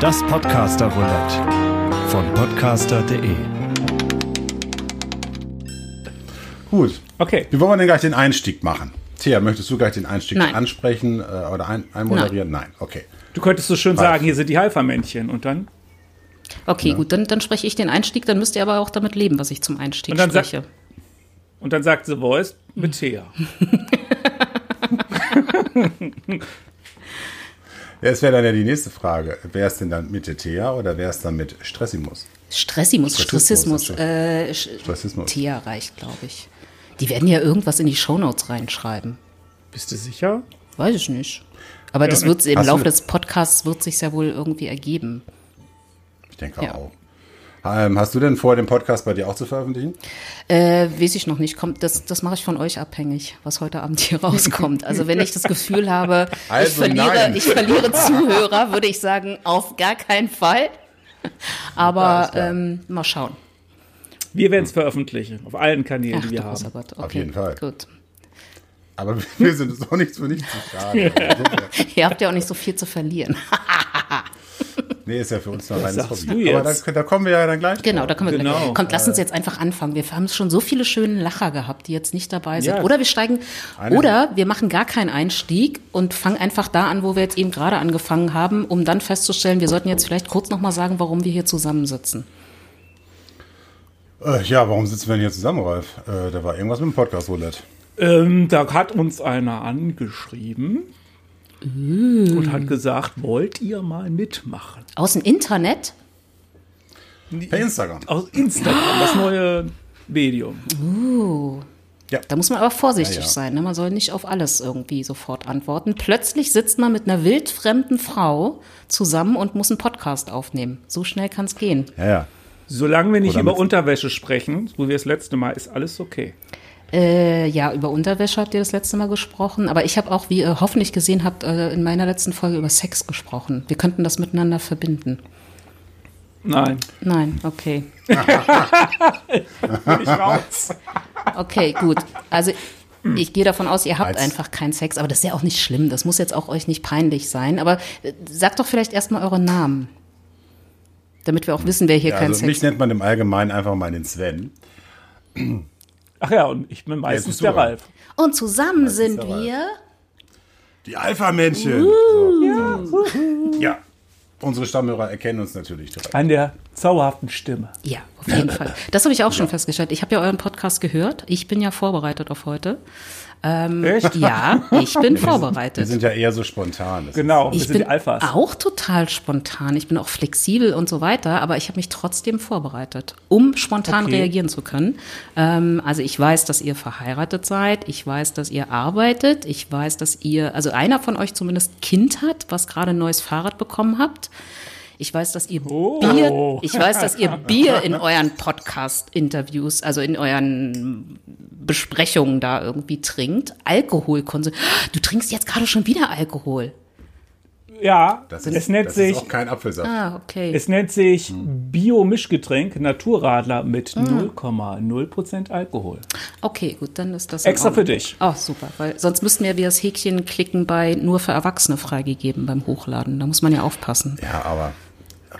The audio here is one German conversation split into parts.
Das Podcaster Roulette von podcaster.de. Gut. Okay. Wie wollen wir denn gleich den Einstieg machen? Thea, möchtest du gleich den Einstieg Nein. ansprechen äh, oder ein, einmoderieren? Nein. okay. Du könntest so schön Ralf. sagen, hier sind die Alpha-Männchen und dann Okay, gut, dann, dann spreche ich den Einstieg, dann müsst ihr aber auch damit leben, was ich zum Einstieg Und dann spreche. und dann sagt The Voice mit Thea. Ja, es wäre dann ja die nächste Frage. Wäre es denn dann mit der Thea oder wäre es dann mit Stressimus? Stressimus, Stressismus, Stressismus. Äh, Sch- Stressismus. Thea reicht, glaube ich. Die werden ja irgendwas in die Shownotes reinschreiben. Bist du sicher? Weiß ich nicht. Aber das wird im Hast du- Laufe des Podcasts wird sich ja wohl irgendwie ergeben. Ich denke Ja. auch. Ähm, hast du denn vor, den Podcast bei dir auch zu veröffentlichen? Äh, weiß ich noch nicht. Kommt, das, das mache ich von euch abhängig, was heute Abend hier rauskommt. Also wenn ich das Gefühl habe, ich, Also verliere, nein. ich verliere Zuhörer, würde ich sagen, auf gar keinen Fall. Aber ähm, mal schauen. Wir werden es veröffentlichen, auf allen Kanälen, Ach die wir haben. Gott. Okay, Auf jeden Fall. Gut. Aber wir sind es auch nichts für nichts zu schade. Insofern- Ihr habt ja auch nicht so viel zu verlieren. Nee, ist ja für uns noch ein reines sagst Hobby. du Aber da, da kommen wir ja dann gleich. Genau, da können wir Genau. gleich. Kommt, lass uns jetzt einfach anfangen. Wir haben schon so viele schöne Lacher gehabt, die jetzt nicht dabei sind. Ja. Oder wir steigen, Eine- oder wir machen gar keinen Einstieg und fangen einfach da an, wo wir jetzt eben gerade angefangen haben, um dann festzustellen, wir sollten jetzt vielleicht kurz nochmal sagen, warum wir hier zusammensitzen. Äh, ja, warum sitzen wir denn hier zusammen, Ralf? Äh, da war irgendwas mit dem Podcast Roulette. Ähm, da hat uns einer angeschrieben und hat gesagt, wollt ihr mal mitmachen? Aus dem Internet? Per Instagram. Aus Instagram, das neue Medium. Da muss man aber vorsichtig Ja, ja. sein. Ne? Man soll nicht auf alles irgendwie sofort antworten. Plötzlich sitzt man mit einer wildfremden Frau zusammen und muss einen Podcast aufnehmen. So schnell kann es gehen. Ja, ja. Solange wir nicht Oder über Unterwäsche sprechen, so wie das letzte Mal, ist alles okay. Äh, ja, über Unterwäsche habt ihr das letzte Mal gesprochen. Aber ich habe auch, wie ihr hoffentlich gesehen habt, äh, in meiner letzten Folge über Sex gesprochen. Wir könnten das miteinander verbinden. Nein, Nein, okay. ich raus. Okay, gut. Also ich gehe davon aus, ihr habt Als- einfach keinen Sex, aber das ist ja auch nicht schlimm. Das muss jetzt auch euch nicht peinlich sein. Aber äh, sagt doch vielleicht erstmal euren Namen. Damit wir auch wissen, wer hier ja keinen also mich Sex nennt man im Allgemeinen einfach mal den Sven. Ach ja, und ich bin meistens der. Ralf. Und zusammen sind der Ralf. wir. Die Alpha-Männchen. So, so. Ja. Unsere Stammhörer erkennen uns natürlich direkt. An der zauberhaften Stimme. Ja, auf jeden Fall. Das habe ich auch schon festgestellt. Ich habe ja euren Podcast gehört. Ich bin ja vorbereitet auf heute. Ähm, Echt? Ja, ich bin Wir vorbereitet. sind ja eher so spontan. Das Genau, wir Ich sind bin die Alphas. auch total spontan. Ich bin auch flexibel und so weiter, aber ich habe mich trotzdem vorbereitet, um spontan Okay. reagieren zu können. Ähm, also ich weiß, dass ihr verheiratet seid. Ich weiß, dass ihr arbeitet. Ich weiß, dass ihr, also einer von euch zumindest Kind hat, was gerade ein neues Fahrrad bekommen habt. Ich weiß, dass ihr Oh. Bier, ich weiß, dass ihr Bier in euren Podcast-Interviews, also in euren Besprechungen da irgendwie trinkt. Alkohol konsumiert. Du trinkst jetzt gerade schon wieder Alkohol. Ja, Das es ist, nennt das sich, ist auch kein Apfelsaft. Ah, okay. es nennt sich Hm. Bio-Mischgetränk Naturradler mit Ah. 0,0% Alkohol. Okay, gut, dann ist das. Extra für dich. Oh, super, weil sonst müssten wir wie das Häkchen klicken bei nur für Erwachsene freigegeben beim Hochladen. Da muss man ja aufpassen. Ja, aber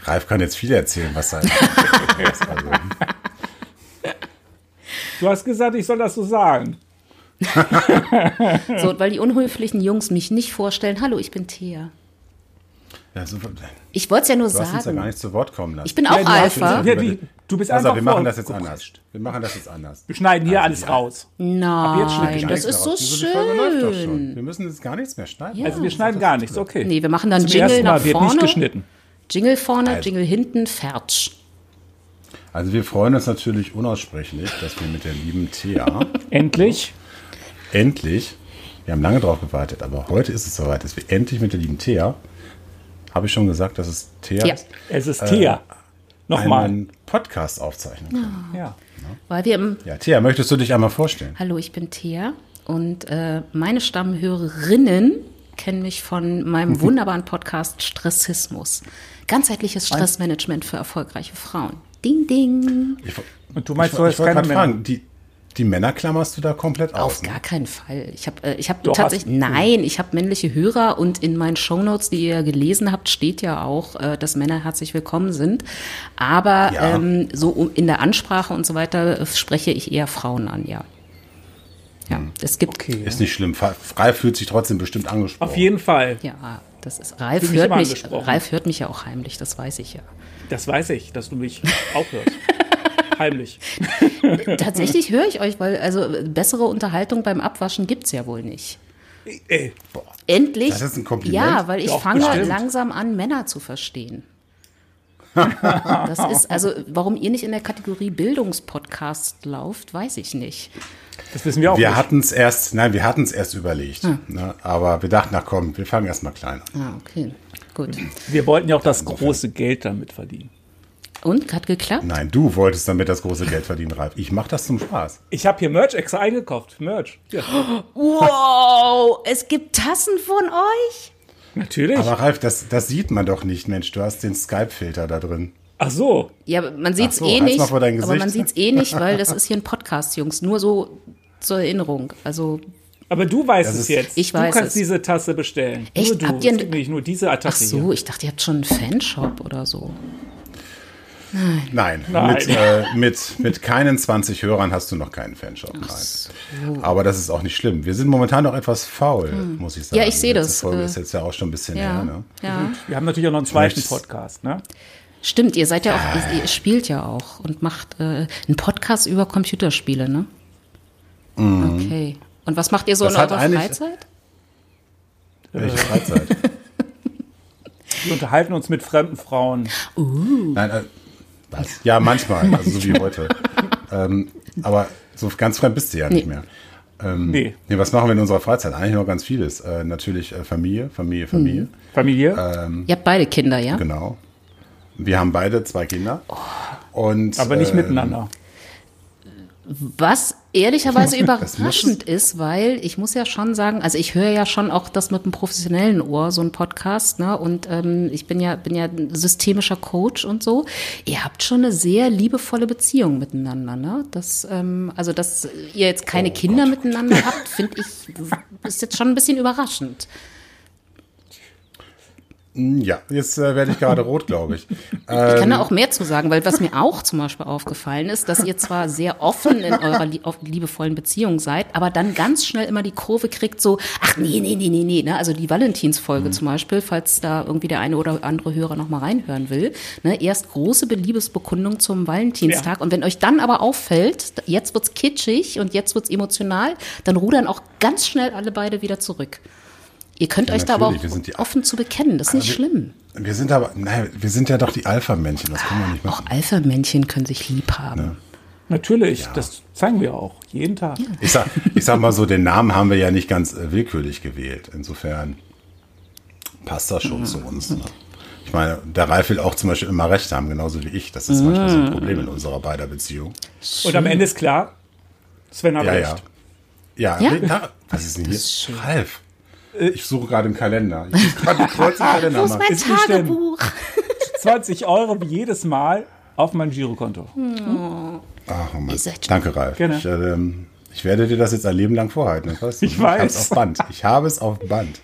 Ralf kann jetzt viel erzählen, was sein ist. Also, Du hast gesagt, ich soll das so sagen. So, weil die unhöflichen Jungs mich nicht vorstellen. Hallo, ich bin Thea. Ja, so, du Ich wollte es ja nur hast uns ja gar sagen. nicht zu Wort kommen lassen. Ich bin auch Ja, du Alpha. Ja, die, du bist also, einfach wir machen vor- das jetzt anders. Wir machen das jetzt anders. Wir schneiden hier Also, alles ja. raus. Nein, das ist so raus. Die Folge läuft doch schon. schön. Wir müssen jetzt gar nichts mehr schneiden. Ja. Also wir schneiden gar nichts, okay. Nee, wir machen dann Zum Jingle nach wird nicht vorne. geschnitten. Jingle vorne, Also. Jingle hinten, fertig. Also wir freuen uns natürlich unaussprechlich, dass wir mit der lieben Thea Endlich. endlich, wir haben lange drauf gewartet, aber heute ist es soweit, dass wir endlich mit der lieben Thea, habe ich schon gesagt, dass es Thea Ja. ist, Es ist Thea. Nochmal. einen Podcast aufzeichnen können. Ja. Weil wir im Ja, Thea, möchtest du dich einmal vorstellen? Hallo, ich bin Thea und äh, meine Stammhörerinnen kennen mich von meinem wunderbaren Podcast Stressismus. Ganzheitliches Stressmanagement für erfolgreiche Frauen. Ding, ding. Ich, Und du meinst, ich, du hast ich keine fragen, die, die Männer klammerst du da komplett aus. Auf gar keinen Fall. Ich habe äh, ich hab Doch, tatsächlich, nein, ich habe männliche Hörer und in meinen Shownotes, die ihr gelesen habt, steht ja auch, äh, dass Männer herzlich willkommen sind. Aber Ja. ähm, so um, in der Ansprache und so weiter äh, spreche ich eher Frauen an, ja. Ja, es gibt, Okay. Ist nicht schlimm. Ralf fühlt sich trotzdem bestimmt angesprochen. Auf jeden Fall. ja, das ist, Ralf mich hört mich. Ralf hört mich ja auch heimlich, das weiß ich ja. Das weiß ich, dass du mich auch hörst. Heimlich. Tatsächlich höre ich euch, weil also äh, bessere Unterhaltung beim Abwaschen gibt's ja wohl nicht. Ey, Endlich. Das ist ein Kompliment. Ja, weil ich Doch, fange bestimmt. langsam an, Männer zu verstehen. das ist, also, warum ihr nicht in der Kategorie Bildungspodcast lauft, weiß ich nicht. das wissen wir auch Wir nicht. hatten es erst, nein, wir hatten es erst überlegt. Hm. Ne? Aber wir dachten, na komm, wir fangen erst mal klein an. Ah, okay. Gut. Wir wollten ja auch das große Geld damit verdienen. Und, hat geklappt? Nein, du wolltest damit das große Geld verdienen, Ralf. Ich mache das zum Spaß. Ich habe hier Merch extra eingekauft. Merch. Ja, Wow, es gibt Tassen von euch? natürlich. Aber Ralf, das, das sieht man doch nicht, Mensch. Du hast den Skype-Filter da drin. Ach so. Ja, aber man sieht's so, eh nicht. mal vor dein Aber man Gesicht. sieht's eh nicht, weil das ist hier ein Podcast, Jungs. Nur so zur Erinnerung. Also, Aber du weißt Das es ist- jetzt. Ich weiß du kannst es. diese Tasse bestellen. Echt? Nur du. Habt ihr es ein- nur diese ach Attacke so, hier. ich dachte, ihr habt schon einen Fanshop oder so. Nein, Nein. Mit, äh, mit, mit keinen 20 Hörern hast du noch keinen Fanshop. Nein. Aber das ist auch nicht schlimm. Wir sind momentan noch etwas faul, muss ich sagen. Hm. Ja, ich sehe Die das, Folge äh, ist jetzt ja auch schon ein bisschen Ja, her. Ne? ja. Wir haben natürlich auch noch einen zweiten möchtest- Podcast, ne? Stimmt, ihr seid ja auch, ihr, ihr spielt ja auch und macht äh, einen Podcast über Computerspiele, ne? Okay. Und was macht ihr so Das in eurer Freizeit? Welche Freizeit? Wir unterhalten uns mit fremden Frauen. Nein, äh, was? Ja, manchmal, also so wie heute. ähm, aber so ganz fremd bist du ja nicht Nee. mehr. Ähm, Nee. Nee, was machen wir in unserer Freizeit? Eigentlich noch ganz vieles. Äh, natürlich äh, Familie, Familie, Familie. Familie? Ihr habt beide Kinder, ja? Genau. Wir haben beide zwei Kinder. Und, aber nicht ähm, miteinander. Was ehrlicherweise überraschend ist, weil ich muss ja schon sagen, also ich höre ja schon auch das mit einem professionellen Ohr, so ein Podcast, ne? Und ähm, ich bin ja, bin ja ein systemischer Coach und so. Ihr habt schon eine sehr liebevolle Beziehung miteinander, ne? Das, ähm, also dass ihr jetzt keine Oh Kinder miteinander habt, finde ich, ist jetzt schon ein bisschen überraschend. Ja, jetzt äh, werde ich gerade rot, glaube ich. Ich kann da auch mehr zu sagen, weil was mir auch zum Beispiel aufgefallen ist, dass ihr zwar sehr offen in eurer auf- liebevollen Beziehung seid, aber dann ganz schnell immer die Kurve kriegt, so, ach nee, nee, nee, nee, nee, ne? Also die Valentinsfolge zum Beispiel, falls da irgendwie der eine oder andere Hörer nochmal reinhören will, ne? Erst große Liebesbekundung zum Valentinstag Ja. und wenn euch dann aber auffällt, jetzt wird's kitschig und jetzt wird's emotional, dann rudern auch ganz schnell alle beide wieder zurück. Ihr könnt Ja, euch da aber auch wir die- offen zu bekennen, das ist nicht schlimm. Wir sind aber, nein, wir sind ja doch die Alpha-Männchen, das können wir nicht Auch machen. Alpha-Männchen können sich lieb haben. Natürlich, das zeigen wir auch. Jeden Tag. Ich sag, ich sag mal so, den Namen haben wir ja nicht ganz äh, willkürlich gewählt. Insofern passt das schon zu uns. Ne? Ich meine, der Ralf will auch zum Beispiel immer recht haben, genauso wie ich. Das ist manchmal so ein Problem in unserer beider Beziehung. Und am Ende ist klar, Sven hat Ja, ja. recht. Ja, Ja? na, was ist denn hier? ist. Ralf. Ich suche gerade einen Kalender. Ich muss gerade einen Kalender Wo ist mein Ist. Tagebuch? 20 Euro wie jedes Mal auf mein Girokonto. Ach, oh Mann. Danke, Ralf. Gerne. Ich, ähm, ich werde dir das jetzt ein Leben lang vorhalten. Das weißt du. Ich Ich habe weiß. es auf Band. Ich habe es auf Band.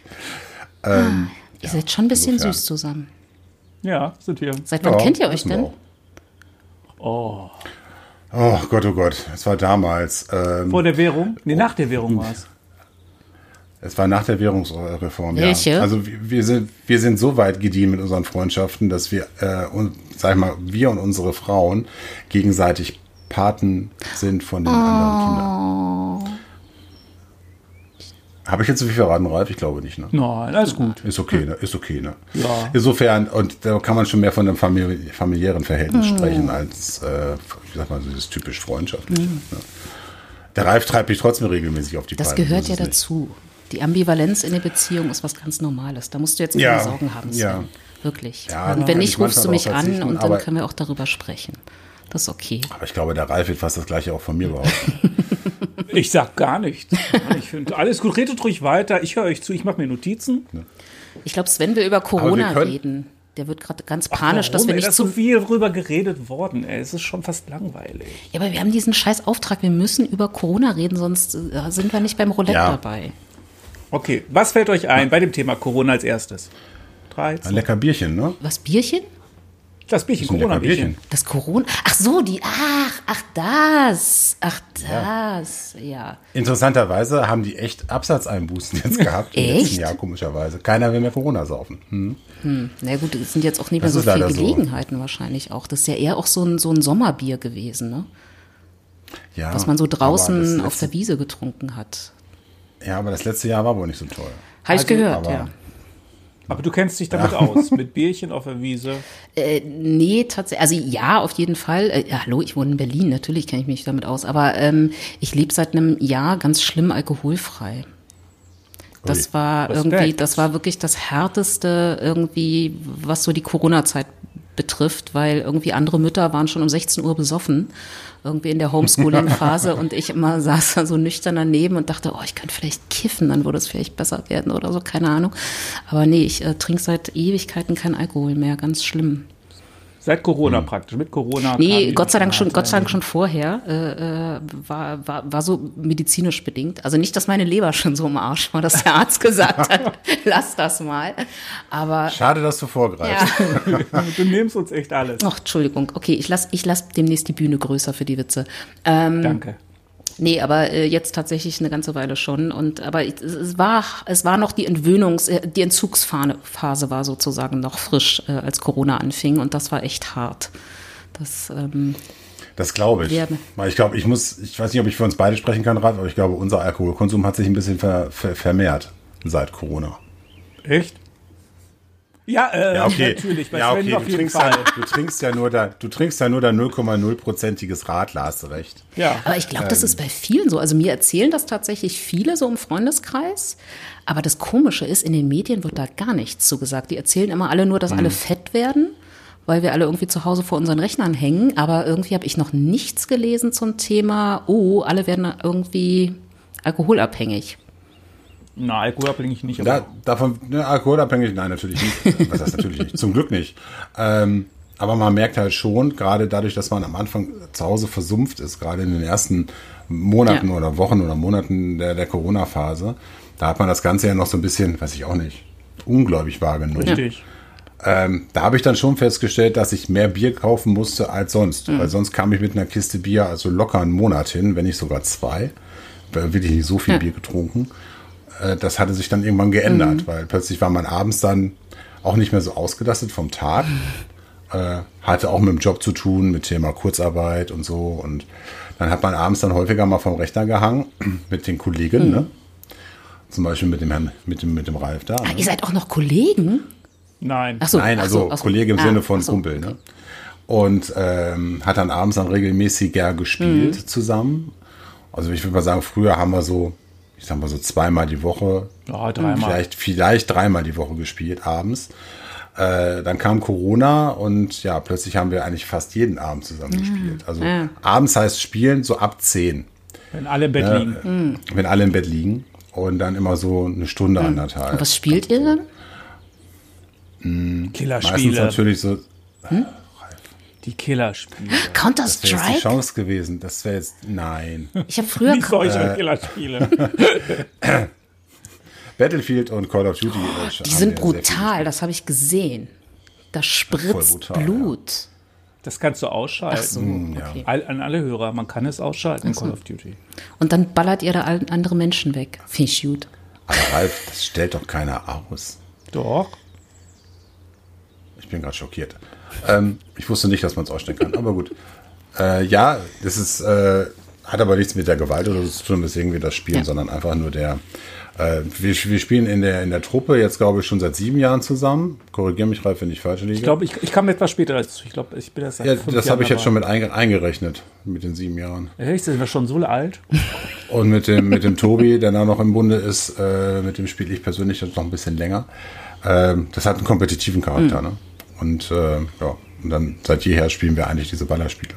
Ihr seid schon ein bisschen insofern. süß zusammen. Ja, sind wir. Seit wann Ja, kennt ihr euch denn? Oh. Oh Gott, oh Gott. Es war damals. Ähm, Vor der Währung? Nee, nach der Währung war es. Es war nach der Währungsreform, Welche? ja. Also wir sind, wir sind so weit gediehen mit unseren Freundschaften, dass wir, äh, und, sag ich mal, wir und unsere Frauen gegenseitig Paten sind von den anderen Kindern. Habe ich jetzt so viel verraten, Ralf? Ich glaube nicht, ne? Nein, alles gut. Ist okay, ne? Ist okay, ne? Ja. Insofern, und da kann man schon mehr von einem famili familiären Verhältnis sprechen, als, äh, ich sag mal, so dieses typisch freundschaftliche. Ne? Der Ralf treibt mich trotzdem regelmäßig auf die Das Palme, so gehört ja es nicht. Die Ambivalenz in der Beziehung ist was ganz Normales. Da musst du jetzt keine Ja, Sorgen haben, Sven. ja. Wirklich. Ja, und wenn nicht, ich rufst du mich an und dann können wir auch darüber sprechen. Das ist okay. Aber ich glaube, der Ralf wird fast das gleiche auch von mir behaupten. Ich sag gar nichts. Ich finde alles gut. Redet ruhig weiter. Ich höre euch zu. Ich mache mir Notizen. Ich glaube, Sven will über Corona reden. der wird gerade ganz panisch, dass Warum, wir ey? nicht Da ist zu so viel drüber geredet worden, ey. Es ist schon fast langweilig. Ja, aber wir haben diesen scheiß Auftrag, wir müssen über Corona reden, sonst äh, sind wir nicht beim Roulette Ja. dabei. Okay, was fällt euch ein bei dem Thema Corona als erstes? Drei, Ein zwei, lecker Bierchen, ne? Was, Bierchen? das Bierchen, ein Corona-Bierchen. Bierchen. Das Corona. Ach so, die. Ach, ach, das. Ach, das. Ja. Interessanterweise haben die echt Absatzeinbußen jetzt gehabt im Echt? letzten Jahr, komischerweise. Keiner will mehr Corona saufen. Hm. Na gut, es sind jetzt auch nicht mehr Das so viele leider so. Gelegenheiten wahrscheinlich auch. Das ist ja eher auch so ein, so ein Sommerbier gewesen, ne? Ja, Was man so draußen auf der Wiese getrunken hat. Ja, aber das letzte Jahr war wohl nicht so toll. Habe ich Also, gehört, aber- ja. Aber du kennst dich damit aus, mit Bierchen auf der Wiese. Äh, nee, tatsächlich. Also ja, auf jeden Fall. Äh, ja, hallo, ich wohne in Berlin, natürlich kenne ich mich damit aus. Aber ähm, ich lebe seit einem Jahr ganz schlimm alkoholfrei. Das Ui. war Respekt. irgendwie, das war wirklich das härteste irgendwie, was so die Corona-Zeit betrifft, weil irgendwie andere Mütter waren schon um 16 Uhr besoffen, irgendwie in der Homeschooling-Phase und ich immer saß da so nüchtern daneben und dachte, oh, ich könnte vielleicht kiffen, dann würde es vielleicht besser werden oder so, keine Ahnung. Aber nee, ich äh, trinke seit Ewigkeiten kein Alkohol mehr, ganz schlimm. Seit Corona praktisch, mit Corona. Nee, Gott sei Dank schon, Gott sei Dank schon vorher, äh, äh, war, war, war so medizinisch bedingt. Also nicht, dass meine Leber schon so im Arsch war, dass der Arzt gesagt hat, lass das mal. Aber, Schade, dass du vorgreifst. ja. Du nimmst uns echt alles. Ach, Entschuldigung. Okay, ich lass, ich lass demnächst die Bühne größer für die Witze. Ähm, Danke. Nee, aber äh, jetzt tatsächlich eine ganze Weile schon. Und aber ich- es, es war es war noch die Entwöhnungs, äh, die Entzugsphase war sozusagen noch frisch, äh, als Corona anfing und das war echt hart. Das ähm, Das glaube ich. Ja. Weil ich glaube, ich muss, ich weiß nicht, ob ich für uns beide sprechen kann, Rat, aber ich glaube, unser Alkoholkonsum hat sich ein bisschen ver, ver, vermehrt seit Corona. Echt? Ja, äh, Ja, okay. natürlich. Bei ja, okay. auf Du, jeden trinkst Fall. ja, du trinkst ja nur da, du trinkst ja nur da 0,0-prozentiges Radler, hast du recht. Ja. Aber ich glaube, das ist bei vielen so. Also mir erzählen das tatsächlich viele so im Freundeskreis. Aber das Komische ist, in den Medien wird da gar nichts zugesagt. Die erzählen immer alle nur, dass alle fett werden, weil wir alle irgendwie zu Hause vor unseren Rechnern hängen. Aber irgendwie habe ich noch nichts gelesen zum Thema, oh, alle werden irgendwie alkoholabhängig. Na, alkoholabhängig nicht. Da, davon, ne, alkoholabhängig, nein, natürlich nicht. Was heißt natürlich nicht? Zum Glück nicht. Ähm, aber man merkt halt schon, gerade dadurch, dass man am Anfang zu Hause versumpft ist, gerade in den ersten Monaten Ja. oder Wochen oder Monaten der, der Corona-Phase, da hat man das Ganze ja noch so ein bisschen, weiß ich auch nicht, ungläubig wahrgenommen. richtig. Ähm, da habe ich dann schon festgestellt, dass ich mehr Bier kaufen musste als sonst. Weil sonst kam ich mit einer Kiste Bier also locker einen Monat hin, wenn nicht sogar zwei. Weil wirklich nicht so viel Ja. Bier getrunken. Äh, das hatte sich dann irgendwann geändert, weil plötzlich war man abends dann auch nicht mehr so ausgelastet vom Tag. Äh, hatte auch mit dem Job zu tun, mit Thema Kurzarbeit und so. Und dann hat man abends dann häufiger mal vom Rechner gehangen mit den Kollegen, ne? Zum Beispiel mit dem Herrn, mit dem, mit dem Ralf da. Ah, Ne? ihr seid auch noch Kollegen? Nein. Ach so, Nein, ach also so, ach so. Kollege im Ah, Sinne von Kumpel. okay. Ne? Und ähm, hat dann abends dann regelmäßiger gespielt Mhm. zusammen. Also ich würde mal sagen, früher haben wir so, ich sag mal so zweimal die Woche, Ja, dreimal. vielleicht, vielleicht dreimal die Woche gespielt abends. Äh, dann kam Corona und ja, plötzlich haben wir eigentlich fast jeden Abend zusammen gespielt. Also Ja. abends heißt spielen so ab 10, Wenn alle im Bett liegen. Mhm. wenn alle im Bett liegen. Und dann immer so eine Stunde, anderthalb. Und was spielt ihr dann? Meistens Killerspiele. natürlich so, Die Killerspiele. wäre jetzt die Counter-Strike? Chance gewesen. Das wäre jetzt, nein. Ich habe früher Wie solche Killerspiele. Battlefield und Call of Duty. äh, Die haben sind brutal, das habe ich gesehen. Da spritzt brutal, Blut. Das kannst du ausschalten. Ach so, okay. All, an alle Hörer, man kann es ausschalten in Call of Duty. Und dann ballert ihr da andere Menschen weg. Finde ich gut. Aber Ralf, das stellt doch keiner aus. Doch. Ich bin gerade schockiert. Ähm, ich wusste nicht, dass man es ausstellen kann, aber gut. Äh, ja, das ist, äh, hat aber nichts mit der Gewalt oder so zu tun, weswegen wir das spielen, Ja. sondern einfach nur der. Äh, wir, wir spielen in der, in der Truppe jetzt, glaube ich, schon seit sieben Jahren zusammen. Korrigiere mich, Ralf, wenn ich falsch liege. Ich glaube, ich, ich kam etwas später dazu. Ich glaube, ich bin das seit ja, das habe ich jetzt schon mit einge eingerechnet, mit den sieben Jahren. Echt? Sind wir schon so alt? Und mit dem, mit dem Tobi, der da noch im Bunde ist, äh, mit dem spiele ich persönlich jetzt noch ein bisschen länger. Ähm, das hat einen kompetitiven Charakter, ne? Und äh, ja, und dann seit jeher spielen wir eigentlich diese Ballerspiele.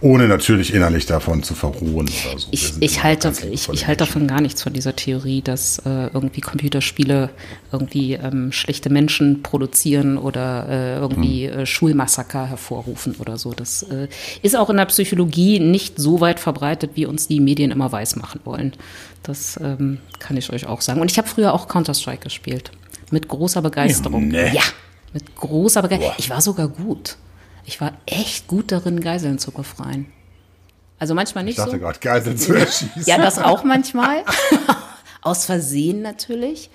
Ohne natürlich innerlich davon zu verruhen oder so. Ich, ich, halte, ich, ich halte davon gar nichts von dieser Theorie, dass äh, irgendwie Computerspiele irgendwie ähm, schlechte Menschen produzieren oder äh, irgendwie Hm. äh, Schulmassaker hervorrufen oder so. Das äh, ist auch in der Psychologie nicht so weit verbreitet, wie uns die Medien immer weismachen wollen. Das ähm, kann ich euch auch sagen. Und ich habe früher auch Counter-Strike gespielt. Mit großer Begeisterung. Ja, nee. Ja, mit großer Begeisterung. Ich war sogar gut. Ich war echt gut darin, Geiseln zu befreien. Also manchmal nicht Ich dachte so. gerade, Geiseln zu erschießen. Ja, das auch manchmal. Aus Versehen natürlich.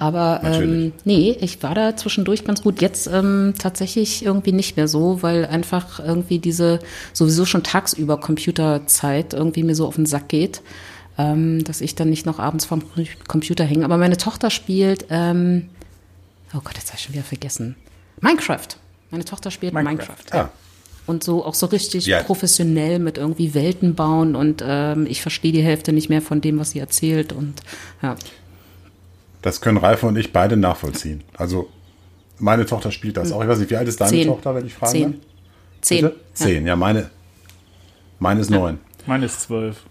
Aber ähm, Natürlich. nee, ich war da zwischendurch ganz gut. Jetzt ähm, tatsächlich irgendwie nicht mehr so, weil einfach irgendwie diese sowieso schon tagsüber Computerzeit irgendwie mir so auf den Sack geht, ähm, dass ich dann nicht noch abends vorm Computer hänge. Aber meine Tochter spielt, ähm, oh Gott, jetzt habe ich schon wieder vergessen. Minecraft. Meine Tochter spielt Minecraft. Minecraft. Ja. Und so auch so richtig Ja. professionell mit irgendwie Welten bauen und ähm, ich verstehe die Hälfte nicht mehr von dem, was sie erzählt und ja. Das können Ralf und ich beide nachvollziehen. Also, meine Tochter spielt das auch. Ich weiß nicht, wie alt ist deine Zehn. Tochter, wenn ich fragen Zehn. darf? Zehn. Zehn, ja, meine, meine ist neun. Meine ist zwölf.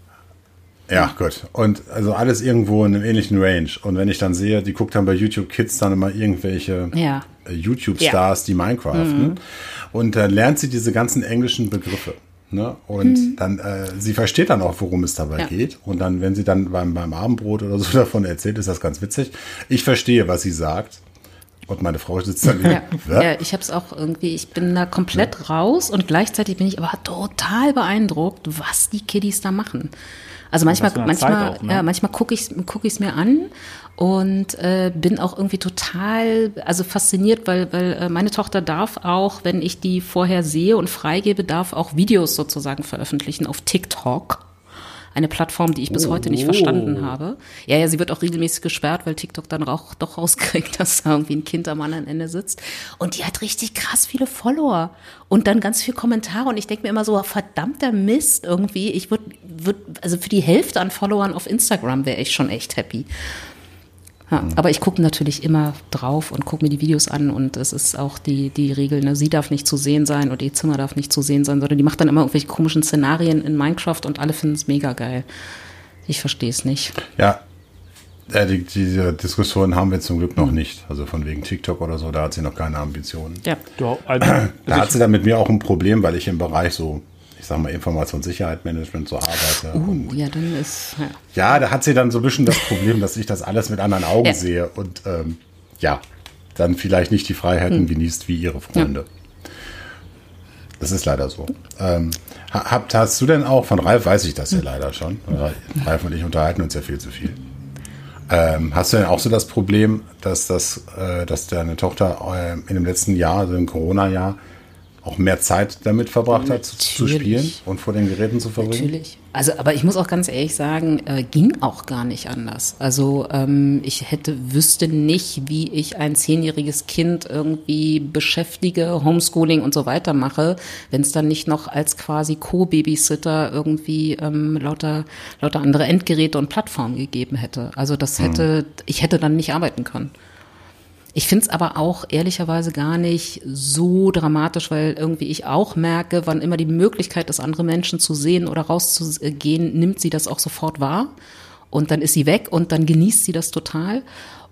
Ja, gut. Und also alles irgendwo in einem ähnlichen Range. Und wenn ich dann sehe, die guckt dann bei YouTube Kids dann immer irgendwelche Ja. äh, YouTube-Stars, die Minecraften. Und dann lernt sie diese ganzen englischen Begriffe. Ne? Und dann, äh, sie versteht dann auch, worum es dabei Ja. geht. Und dann, wenn sie dann beim, beim Abendbrot oder so davon erzählt, ist das ganz witzig. Ich verstehe, was sie sagt. Und meine Frau sitzt dann Ja, "Was?" ja ich habe es auch irgendwie, ich bin da komplett raus und gleichzeitig bin ich aber total beeindruckt, was die Kiddies da machen. Also manchmal, manchmal, auch, ne? ja, manchmal gucke ich es guck ich's mir an und äh, bin auch irgendwie total, also fasziniert, weil, weil äh, meine Tochter darf auch, wenn ich die vorher sehe und freigebe, darf auch Videos sozusagen veröffentlichen auf TikTok. Eine Plattform, die ich bis heute nicht verstanden habe. Ja, ja, sie wird auch regelmäßig gesperrt, weil TikTok dann auch doch rauskriegt, dass da irgendwie ein Kind am anderen Ende sitzt. Und die hat richtig krass viele Follower und dann ganz viele Kommentare. Und ich denke mir immer so, verdammter Mist irgendwie. Ich würde, würd, also für die Hälfte an Followern auf Instagram wäre ich schon echt happy. Ja, aber ich gucke natürlich immer drauf und gucke mir die Videos an und es ist auch die, die Regel, ne, sie darf nicht zu sehen sein und ihr Zimmer darf nicht zu sehen sein, sondern die macht dann immer irgendwelche komischen Szenarien in Minecraft und alle finden es mega geil. Ich verstehe es nicht. Ja, äh, die, diese Diskussion haben wir zum Glück noch nicht. Also von wegen TikTok oder so, da hat sie noch keine Ambitionen. Ja. Du, also, Da hat sie dann mit mir auch ein Problem, weil ich im Bereich so, sag mal, Informationssicherheitsmanagement so arbeite. Und Uh, ja, dann ist, ja. ja, da hat sie dann so ein bisschen das Problem, dass ich das alles mit anderen Augen Ja. sehe und ähm, ja, dann vielleicht nicht die Freiheiten Hm. genießt wie ihre Freunde. Das ist leider so. Ähm, ha- habt, hast du denn auch, von Ralf weiß ich Hm. das ja leider schon, Ralf und ich unterhalten uns ja viel zu viel. Ähm, hast du denn auch so das Problem, dass, das, äh, dass deine Tochter äh, in dem letzten Jahr, also im Corona-Jahr, auch mehr Zeit damit verbracht hat, zu, Natürlich. spielen und vor den Geräten zu verbringen? Natürlich. Also, aber ich muss auch ganz ehrlich sagen, äh, ging auch gar nicht anders. Also ähm, ich hätte, wüsste nicht, wie ich ein zehnjähriges Kind irgendwie beschäftige, Homeschooling und so weiter mache, wenn es dann nicht noch als quasi Co-Babysitter irgendwie ähm, lauter, lauter andere Endgeräte und Plattformen gegeben hätte. Also das hätte, ich hätte dann nicht arbeiten können. Ich finde es aber auch ehrlicherweise gar nicht so dramatisch, weil irgendwie ich auch merke, wann immer die Möglichkeit ist, andere Menschen zu sehen oder rauszugehen, nimmt sie das auch sofort wahr. Und dann ist sie weg und dann genießt sie das total.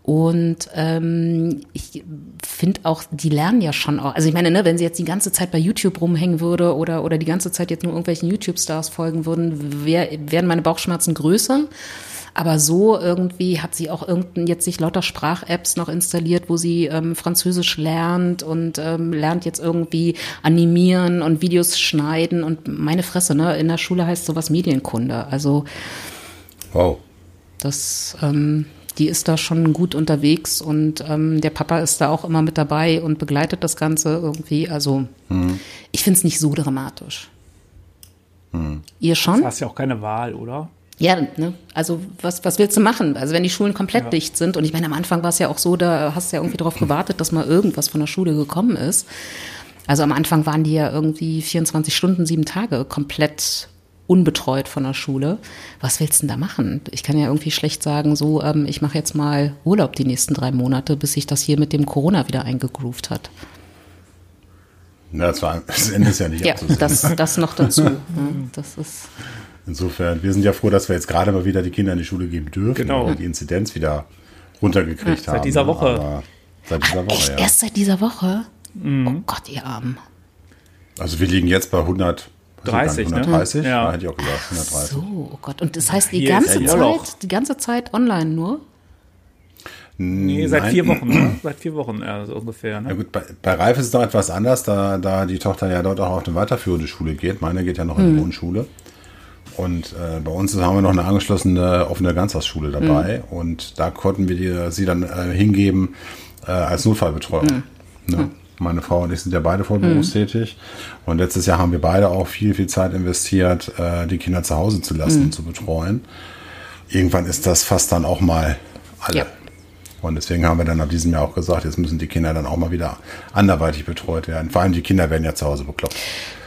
Und ähm, ich finde auch, die lernen ja schon auch. Also ich meine, ne, wenn sie jetzt die ganze Zeit bei YouTube rumhängen würde oder, oder die ganze Zeit jetzt nur irgendwelchen YouTube-Stars folgen würden, wär, wären meine Bauchschmerzen größer. Aber so irgendwie hat sie auch irgendein jetzt sich lauter Sprach-Apps noch installiert, wo sie ähm, Französisch lernt und ähm, lernt jetzt irgendwie animieren und Videos schneiden und meine Fresse, ne? In der Schule heißt sowas Medienkunde. Also Wow. das, ähm, die ist da schon gut unterwegs und ähm, der Papa ist da auch immer mit dabei und begleitet das Ganze irgendwie. Also ich finde es nicht so dramatisch. Ihr schon? hast ja auch keine Wahl, oder? Ja, ne? also was, was willst du machen? Also wenn die Schulen komplett dicht sind und ich meine, am Anfang war es ja auch so, da hast du ja irgendwie darauf gewartet, dass mal irgendwas von der Schule gekommen ist. Also am Anfang waren die ja irgendwie 24 Stunden, sieben Tage komplett unbetreut von der Schule. Was willst du denn da machen? Ich kann ja irgendwie schlecht sagen, so, ähm, ich mache jetzt mal Urlaub die nächsten drei Monate, bis sich das hier mit dem Corona wieder eingegroovt hat. Na, das, war, das Ende ist ja nicht Ja, das, das noch dazu. ne? Das ist. Insofern, wir sind ja froh, dass wir jetzt gerade mal wieder die Kinder in die Schule geben dürfen, Genau. weil wir die Inzidenz wieder runtergekriegt Ja, seit haben. dieser Woche. Aber Seit dieser Woche, Echt ja. erst seit dieser Woche? Mhm. Oh Gott, ihr Armen. Also wir liegen jetzt bei 100, weiß ich gar nicht, 30, ne? 130, Ja. ja. hätte ich auch gesagt, 130. So, oh Gott. Und das heißt die Hier ganze ja. Zeit, die ganze Zeit online nur? Nee, seit Nein. vier Wochen, ne? Seit vier Wochen, ja, so ungefähr. Ja Ne? gut, bei, bei Ralf ist es noch etwas anders, da, da die Tochter ja dort auch auf eine weiterführende Schule geht. Meine geht ja noch in die Grundschule. Und äh, bei uns haben wir noch eine angeschlossene offene Ganztagsschule dabei. Und da konnten wir die, sie dann äh, hingeben äh, als Notfallbetreuung. Ne? Meine Frau und ich sind ja beide voll berufstätig. Und letztes Jahr haben wir beide auch viel, viel Zeit investiert, äh, die Kinder zu Hause zu lassen und zu betreuen. Irgendwann ist das fast dann auch mal alle. Ja. Und deswegen haben wir dann ab diesem Jahr auch gesagt, jetzt müssen die Kinder dann auch mal wieder anderweitig betreut werden. Vor allem die Kinder werden ja zu Hause bekloppt.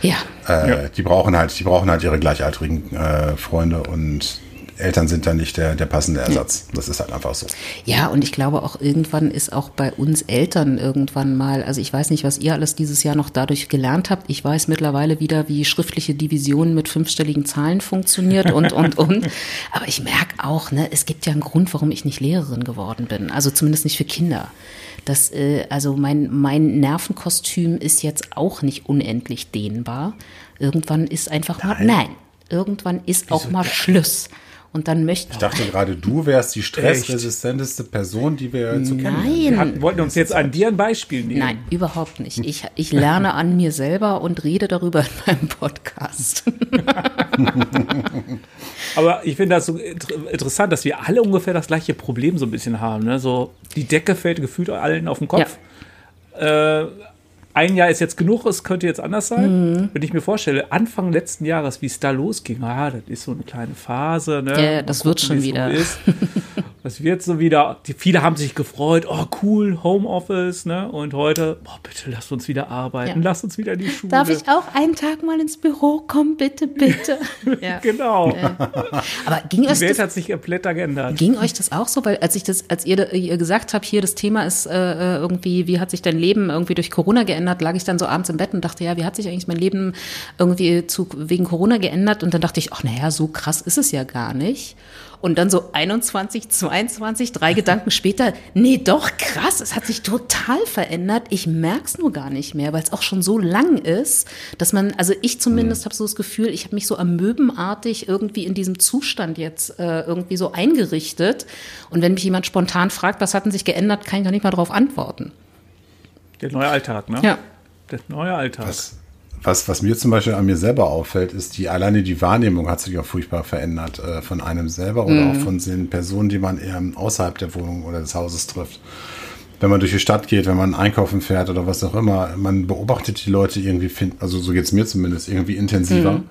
Ja. Äh, Ja. Die brauchen halt, die brauchen halt ihre gleichaltrigen äh, Freunde und Eltern sind dann nicht der, der passende Ersatz. Das ist halt einfach so. Ja, und ich glaube auch irgendwann ist auch bei uns Eltern irgendwann mal, also ich weiß nicht, was ihr alles dieses Jahr noch dadurch gelernt habt. Ich weiß mittlerweile wieder, wie schriftliche Division mit fünfstelligen Zahlen funktioniert und, und, und. Aber ich merke auch, ne, es gibt ja einen Grund, warum ich nicht Lehrerin geworden bin. Also zumindest nicht für Kinder. Das, äh, also mein, mein Nervenkostüm ist jetzt auch nicht unendlich dehnbar. Irgendwann ist einfach mal, Nein. nein, irgendwann ist auch mal Schluss. Und dann möchte Ich dachte gerade, du wärst die stressresistenteste Person, die wir zu kennen. Wir Nein, hatten, wollten uns jetzt an dir ein Beispiel nehmen. nein, überhaupt nicht. Ich, ich lerne an mir selber und rede darüber in meinem Podcast. Aber ich finde das so inter- interessant, dass wir alle ungefähr das gleiche Problem so ein bisschen haben. Ne? So, die Decke fällt gefühlt allen auf den Kopf. Äh, ein Jahr ist jetzt genug, es könnte jetzt anders sein. Mhm. Wenn ich mir vorstelle, Anfang letzten Jahres, wie es da losging, ah, das ist so eine kleine Phase. Ne? Ja, das wird schon wie's so Das wird so wieder. Die, viele haben sich gefreut, oh cool, Homeoffice, ne? Und heute, boah, bitte lasst uns wieder arbeiten, Ja. lasst uns wieder in die Schule. Darf ich auch einen Tag mal ins Büro kommen, bitte, bitte? Ja. Genau. Aber ging euch Die Welt das hat sich komplett geändert. Ging euch das auch so? Weil als ich das, als ihr, ihr gesagt habt, hier das Thema ist äh, irgendwie, wie hat sich dein Leben irgendwie durch Corona geändert, lag ich dann so abends im Bett und dachte, ja, wie hat sich eigentlich mein Leben irgendwie zu, wegen Corona geändert? Und dann dachte ich, ach naja, so krass ist es ja gar nicht. Und dann so 21, 22, drei Gedanken später, nee, doch krass, es hat sich total verändert. Ich merk's nur gar nicht mehr, weil es auch schon so lang ist, dass man, also ich zumindest habe so das Gefühl, ich habe mich so amöbenartig irgendwie in diesem Zustand jetzt äh, irgendwie so eingerichtet. Und wenn mich jemand spontan fragt, was hat denn sich geändert, kann ich noch nicht mal darauf antworten. Der neue Alltag, ne? Ja. Der neue Alltag. Was, was, was mir zum Beispiel an mir selber auffällt, ist die alleine die Wahrnehmung hat sich auch furchtbar verändert äh, von einem selber oder auch von den Personen, die man eher außerhalb der Wohnung oder des Hauses trifft. Wenn man durch die Stadt geht, wenn man einkaufen fährt oder was auch immer, man beobachtet die Leute irgendwie, find, also so geht's mir zumindest, irgendwie intensiver.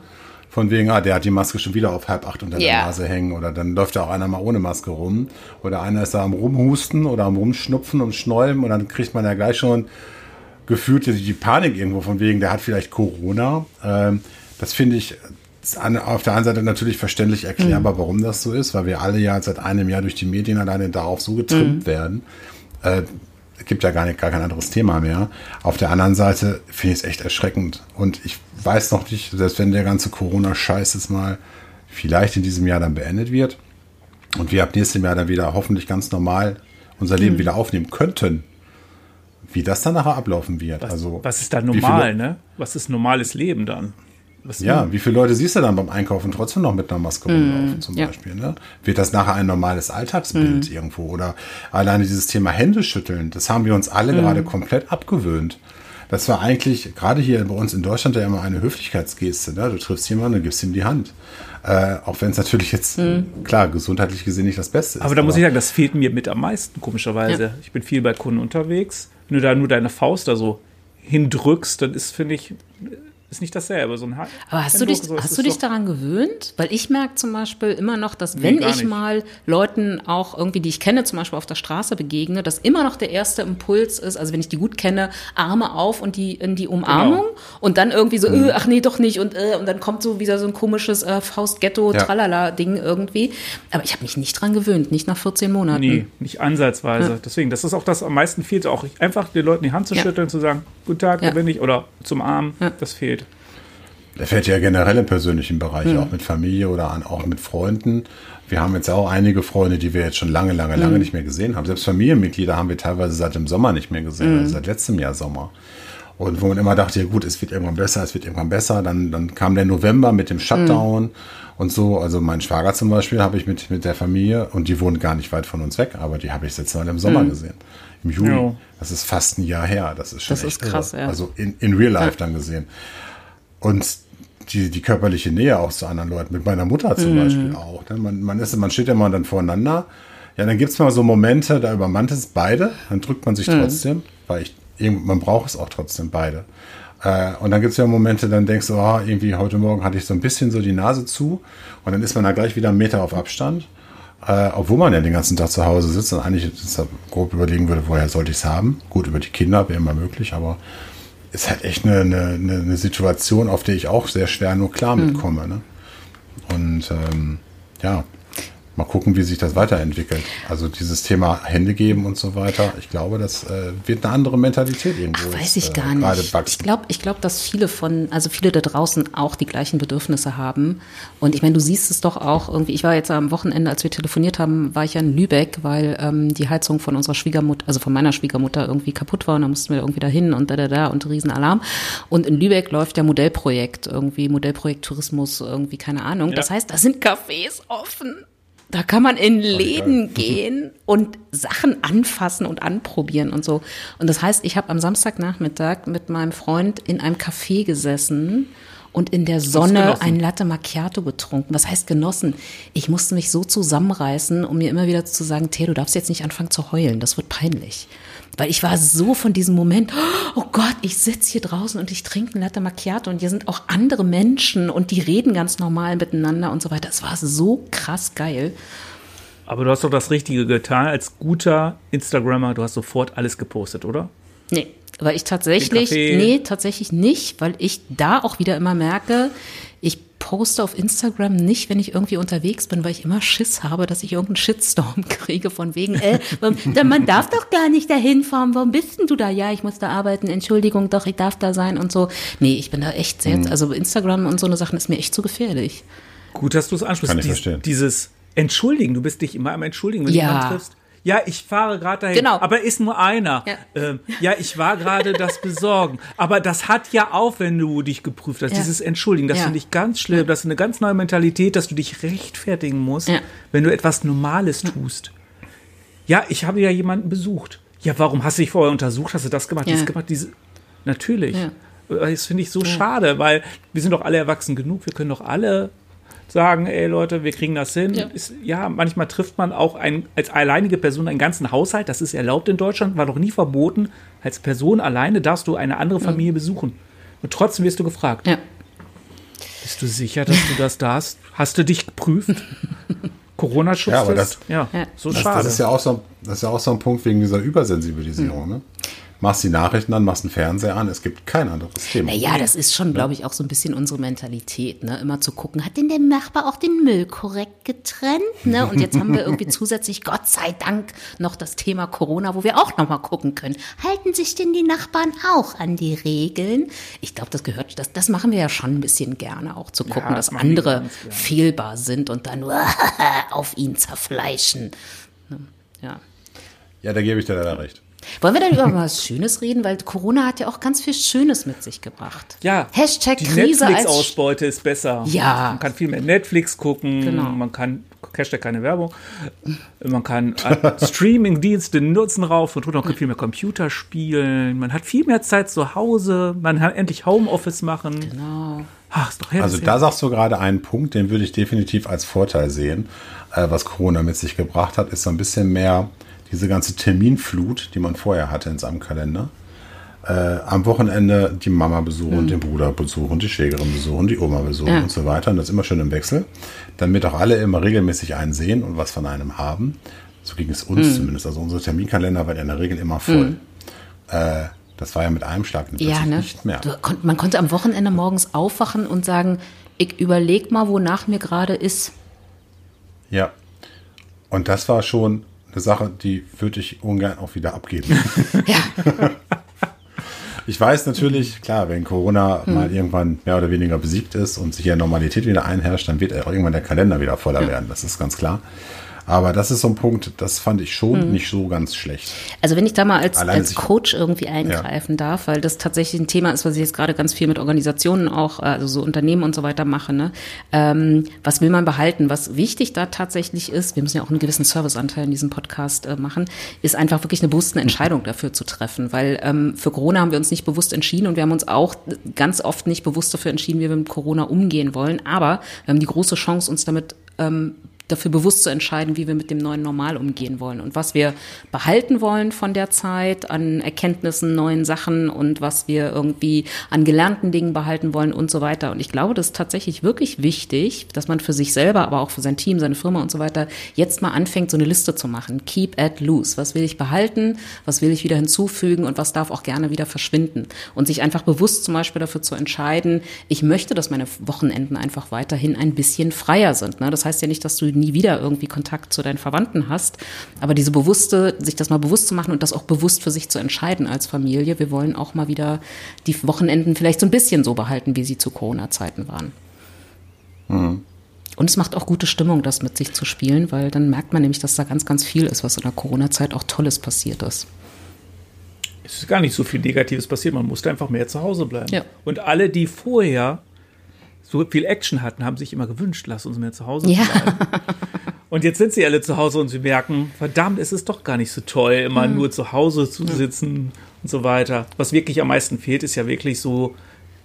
Von wegen, ah, der hat die Maske schon wieder auf halb acht unter der Ja. Nase hängen oder dann läuft da auch einer mal ohne Maske rum oder einer ist da am rumhusten oder am rumschnupfen und schnollen und dann kriegt man ja gleich schon gefühlt die, die Panik irgendwo von wegen, der hat vielleicht Corona. Ähm, das finde ich an, auf der einen Seite natürlich verständlich erklärbar, warum das so ist, weil wir alle ja seit einem Jahr durch die Medien alleine darauf so getrimmt werden. Äh, es gibt ja gar, nicht, gar kein anderes Thema mehr. Auf der anderen Seite finde ich es echt erschreckend. Und ich weiß noch nicht, selbst wenn der ganze Corona-Scheiß jetzt mal vielleicht in diesem Jahr dann beendet wird und wir ab nächstem Jahr dann wieder hoffentlich ganz normal unser Leben wieder aufnehmen könnten, wie das dann nachher ablaufen wird. was, also, was ist da normal, ne? Was ist normales Leben dann? Was Ja, wie viele Leute siehst du dann beim Einkaufen trotzdem noch mit einer Maske rumlaufen zum ja. Beispiel? Ne? Wird das nachher ein normales Alltagsbild irgendwo? Oder alleine dieses Thema Händeschütteln, das haben wir uns alle gerade komplett abgewöhnt. Das war eigentlich gerade hier bei uns in Deutschland ja immer eine Höflichkeitsgeste. Ne? Du triffst jemanden und gibst ihm die Hand. Äh, auch wenn es natürlich jetzt, klar, gesundheitlich gesehen nicht das Beste ist. Aber da muss ich sagen, das fehlt mir mit am meisten, komischerweise. Ja. Ich bin viel bei Kunden unterwegs. Wenn du da nur deine Faust da so hindrückst, dann ist, finde ich, ist nicht dasselbe. So ein Aber hast du dich, so, hast du dich daran gewöhnt? Weil ich merke zum Beispiel immer noch, dass wenn ich mal Leuten auch irgendwie, die ich kenne, zum Beispiel auf der Straße begegne, dass immer noch der erste Impuls ist, also wenn ich die gut kenne, Arme auf und die in die Umarmung Genau. und dann irgendwie so, Mhm. äh, ach nee, doch nicht und äh, und dann kommt so wieder so ein komisches äh, Faust-Ghetto-Tralala-Ding irgendwie. Aber ich habe mich nicht dran gewöhnt, nicht nach 14 Monaten. Nee, nicht ansatzweise. Deswegen, das ist auch das am meisten fehlt, auch einfach den Leuten die Hand zu Ja. schütteln, zu sagen, guten Tag, Ja. wo bin ich? Oder zum Arm, Ja. das fehlt. Der fällt ja generell im persönlichen Bereich, Mhm. auch mit Familie oder an, auch mit Freunden. Wir haben jetzt auch einige Freunde, die wir jetzt schon lange, lange, Mhm. lange nicht mehr gesehen haben. Selbst Familienmitglieder haben wir teilweise seit dem Sommer nicht mehr gesehen, Mhm. also seit letztem Jahr Sommer. Und wo man immer dachte, ja gut, es wird irgendwann besser, es wird irgendwann besser. Dann, dann kam der November mit dem Shutdown Mhm. und so. Also mein Schwager zum Beispiel habe ich mit, mit der Familie, und die wohnen gar nicht weit von uns weg, aber die habe ich jetzt mal im Sommer gesehen. Im Juli. Ja. Das ist fast ein Jahr her. Das ist schon Das echt ist krass, irre. ja. Also in, in real life dann gesehen. Und die, die körperliche Nähe auch zu anderen Leuten, mit meiner Mutter zum Mhm. Beispiel auch. Ne? Man, man, ist, man steht ja mal dann voreinander. Ja, dann gibt's mal so Momente, da übermannt es beide, dann drückt man sich Mhm. trotzdem, weil ich, man braucht es auch trotzdem beide. Äh, und dann gibt's ja Momente, dann denkst du, ah, irgendwie heute Morgen hatte ich so ein bisschen so die Nase zu und dann ist man da gleich wieder einen Meter auf Abstand. Äh, obwohl man ja den ganzen Tag zu Hause sitzt und eigentlich grob überlegen würde, woher sollte ich es haben. Gut, über die Kinder wäre immer möglich, aber ist halt echt eine, eine, eine Situation, auf die ich auch sehr schwer nur klar mitkomme. Ne? Und ähm, ja, mal gucken, wie sich das weiterentwickelt. Also dieses Thema Hände geben und so weiter, ich glaube, das äh, wird eine andere Mentalität irgendwo. Weiß jetzt, ich äh, gar gerade nicht. Ich glaube, ich glaub, dass viele von, also viele da draußen auch die gleichen Bedürfnisse haben. Und ich meine, du siehst es doch auch irgendwie. Ich war jetzt am Wochenende, als wir telefoniert haben, war ich ja in Lübeck, weil ähm, die Heizung von unserer Schwiegermutter, also von meiner Schwiegermutter irgendwie kaputt war und da mussten wir irgendwie dahin und da, da, da und Riesenalarm. Und in Lübeck läuft ja Modellprojekt, irgendwie Modellprojekt Tourismus, irgendwie, keine Ahnung. Das heißt, da sind Cafés offen. Da kann man in Läden gehen und Sachen anfassen und anprobieren und so. Und das heißt, ich habe am Samstagnachmittag mit meinem Freund in einem Café gesessen und in der Sonne ein Latte Macchiato getrunken. Was heißt genossen? Ich musste mich so zusammenreißen, um mir immer wieder zu sagen, Theo, du darfst jetzt nicht anfangen zu heulen, das wird peinlich. Weil ich war so von diesem Moment, oh Gott, ich sitze hier draußen und ich trinke ein Latte Macchiato und hier sind auch andere Menschen und die reden ganz normal miteinander und so weiter. Es war so krass geil. Aber du hast doch das Richtige getan als guter Instagrammer. Du hast sofort alles gepostet, oder? Nee, weil ich tatsächlich, nee, tatsächlich nicht, weil ich da auch wieder immer merke, poste auf Instagram nicht, wenn ich irgendwie unterwegs bin, weil ich immer Schiss habe, dass ich irgendeinen Shitstorm kriege von wegen, äh, man darf doch gar nicht dahin fahren, warum bist denn du da? Ja, ich muss da arbeiten, Entschuldigung, doch, ich darf da sein und so. Nee, ich bin da echt sehr, also Instagram und so eine Sachen ist mir echt zu gefährlich. Gut, dass du es ansprichst. Kann ich Dies- verstehen. Dieses Entschuldigen, du bist dich immer am Entschuldigen, wenn Ja. du jemanden triffst. Ja, ich fahre gerade dahin, Genau. aber ist nur einer. Ja. Ähm, ja, ich war gerade das besorgen. Aber das hat ja auch, wenn du dich geprüft hast, Ja. dieses Entschuldigen, das Ja. finde ich ganz schlimm. Das ist eine ganz neue Mentalität, dass du dich rechtfertigen musst, wenn du etwas Normales tust. Ja, ich habe ja jemanden besucht. Ja, warum hast du dich vorher untersucht? Hast du das gemacht, dieses gemacht? Diese, natürlich. Ja. Das finde ich so schade, weil wir sind doch alle erwachsen genug. Wir können doch alle sagen, ey Leute, wir kriegen das hin. Ja. Ist, ja manchmal trifft man auch ein, als alleinige Person einen ganzen Haushalt. Das ist erlaubt in Deutschland, war doch nie verboten. Als Person alleine darfst du eine andere Familie besuchen. Und trotzdem wirst du gefragt. Ja. Bist du sicher, dass du das darfst? Hast du dich geprüft? Corona-Schutz? Ja, aber das- ja, Ja. so Das, schade. das, ist ja auch so, das ist ja auch so ein Punkt wegen dieser Übersensibilisierung. Ne? Machst die Nachrichten an, machst den Fernseher an, es gibt kein anderes Thema. Naja, das ist schon, glaube ich, auch so ein bisschen unsere Mentalität, ne? Immer zu gucken, hat denn der Nachbar auch den Müll korrekt getrennt? Ne? Und jetzt haben wir irgendwie zusätzlich, Gott sei Dank, noch das Thema Corona, wo wir auch nochmal gucken können. Halten sich denn die Nachbarn auch an die Regeln? Ich glaube, das gehört, das, das machen wir ja schon ein bisschen gerne, auch zu gucken, das dass andere fehlbar sind und dann nur auf ihn zerfleischen. Ne? Ja. Ja, da gebe ich dir leider recht. Wollen wir dann über was Schönes reden? Weil Corona hat ja auch ganz viel Schönes mit sich gebracht. ja, Hashtag die Krise als Netflix-Ausbeute ist besser. Ja. Man kann viel mehr Netflix gucken. Genau. Man kann, Hashtag keine Werbung. Man kann Streaming-Dienste nutzen rauf und runter. Man kann viel mehr Computer spielen. Man hat viel mehr Zeit zu Hause. Man kann endlich Homeoffice machen. Genau. Ach, ist doch herrlich. Also da sagst du gerade einen Punkt, den würde ich definitiv als Vorteil sehen, äh, was Corona mit sich gebracht hat, ist so ein bisschen mehr diese ganze Terminflut, die man vorher hatte in seinem Kalender. äh, am Wochenende die Mama besuchen, den Bruder besuchen, die Schwägerin besuchen, die Oma besuchen Ja. und so weiter. Und das immer schön im Wechsel, damit auch alle immer regelmäßig einen sehen und was von einem haben. So ging es uns zumindest. Also unsere Terminkalender waren ja in der Regel immer voll. Äh, das war ja mit einem Schlag Ja, ne? nicht mehr. Man konnte am Wochenende morgens aufwachen und sagen, ich überleg mal, wonach mir gerade ist. Ja. Und das war schon eine Sache, die würde ich ungern auch wieder abgeben. Ja, Ich weiß natürlich, klar, wenn Corona Hm. mal irgendwann mehr oder weniger besiegt ist und sich ja Normalität wieder einherrscht, dann wird auch irgendwann der Kalender wieder voller werden. Das ist ganz klar. Aber das ist so ein Punkt, das fand ich schon Hm. nicht so ganz schlecht. Also wenn ich da mal als, als Coach irgendwie eingreifen darf, weil das tatsächlich ein Thema ist, was ich jetzt gerade ganz viel mit Organisationen auch, also so Unternehmen und so weiter mache. Ne? Ähm, was will man behalten? Was wichtig da tatsächlich ist, wir müssen ja auch einen gewissen Serviceanteil in diesem Podcast äh, machen, ist einfach wirklich eine bewusste Entscheidung dafür zu treffen. Weil ähm, für Corona haben wir uns nicht bewusst entschieden und wir haben uns auch ganz oft nicht bewusst dafür entschieden, wie wir mit Corona umgehen wollen. Aber wir haben die große Chance, uns damit ähm, dafür bewusst zu entscheiden, wie wir mit dem neuen Normal umgehen wollen und was wir behalten wollen von der Zeit an Erkenntnissen, neuen Sachen und was wir irgendwie an gelernten Dingen behalten wollen und so weiter. Und ich glaube, das ist tatsächlich wirklich wichtig, dass man für sich selber, aber auch für sein Team, seine Firma und so weiter jetzt mal anfängt, so eine Liste zu machen. Keep at loose. Was will ich behalten? Was will ich wieder hinzufügen? Und was darf auch gerne wieder verschwinden? Und sich einfach bewusst zum Beispiel dafür zu entscheiden, ich möchte, dass meine Wochenenden einfach weiterhin ein bisschen freier sind. Ne? Das heißt ja nicht, dass du nie wieder irgendwie Kontakt zu deinen Verwandten hast, aber diese bewusste, sich das mal bewusst zu machen und das auch bewusst für sich zu entscheiden als Familie. Wir wollen auch mal wieder die Wochenenden vielleicht so ein bisschen so behalten, wie sie zu Corona-Zeiten waren. Und es macht auch gute Stimmung, das mit sich zu spielen, weil dann merkt man nämlich, dass da ganz, ganz viel ist, was in der Corona-Zeit auch Tolles passiert ist. Es ist gar nicht so viel Negatives passiert, man musste einfach mehr zu Hause bleiben. Ja. Und alle, die vorher so viel Action hatten, haben sich immer gewünscht, lass uns mehr zu Hause Ja. bleiben. Und jetzt sind sie alle zu Hause und sie merken, verdammt, es ist doch gar nicht so toll, immer Mhm. nur zu Hause zu sitzen und so weiter. Was wirklich am meisten fehlt, ist ja wirklich so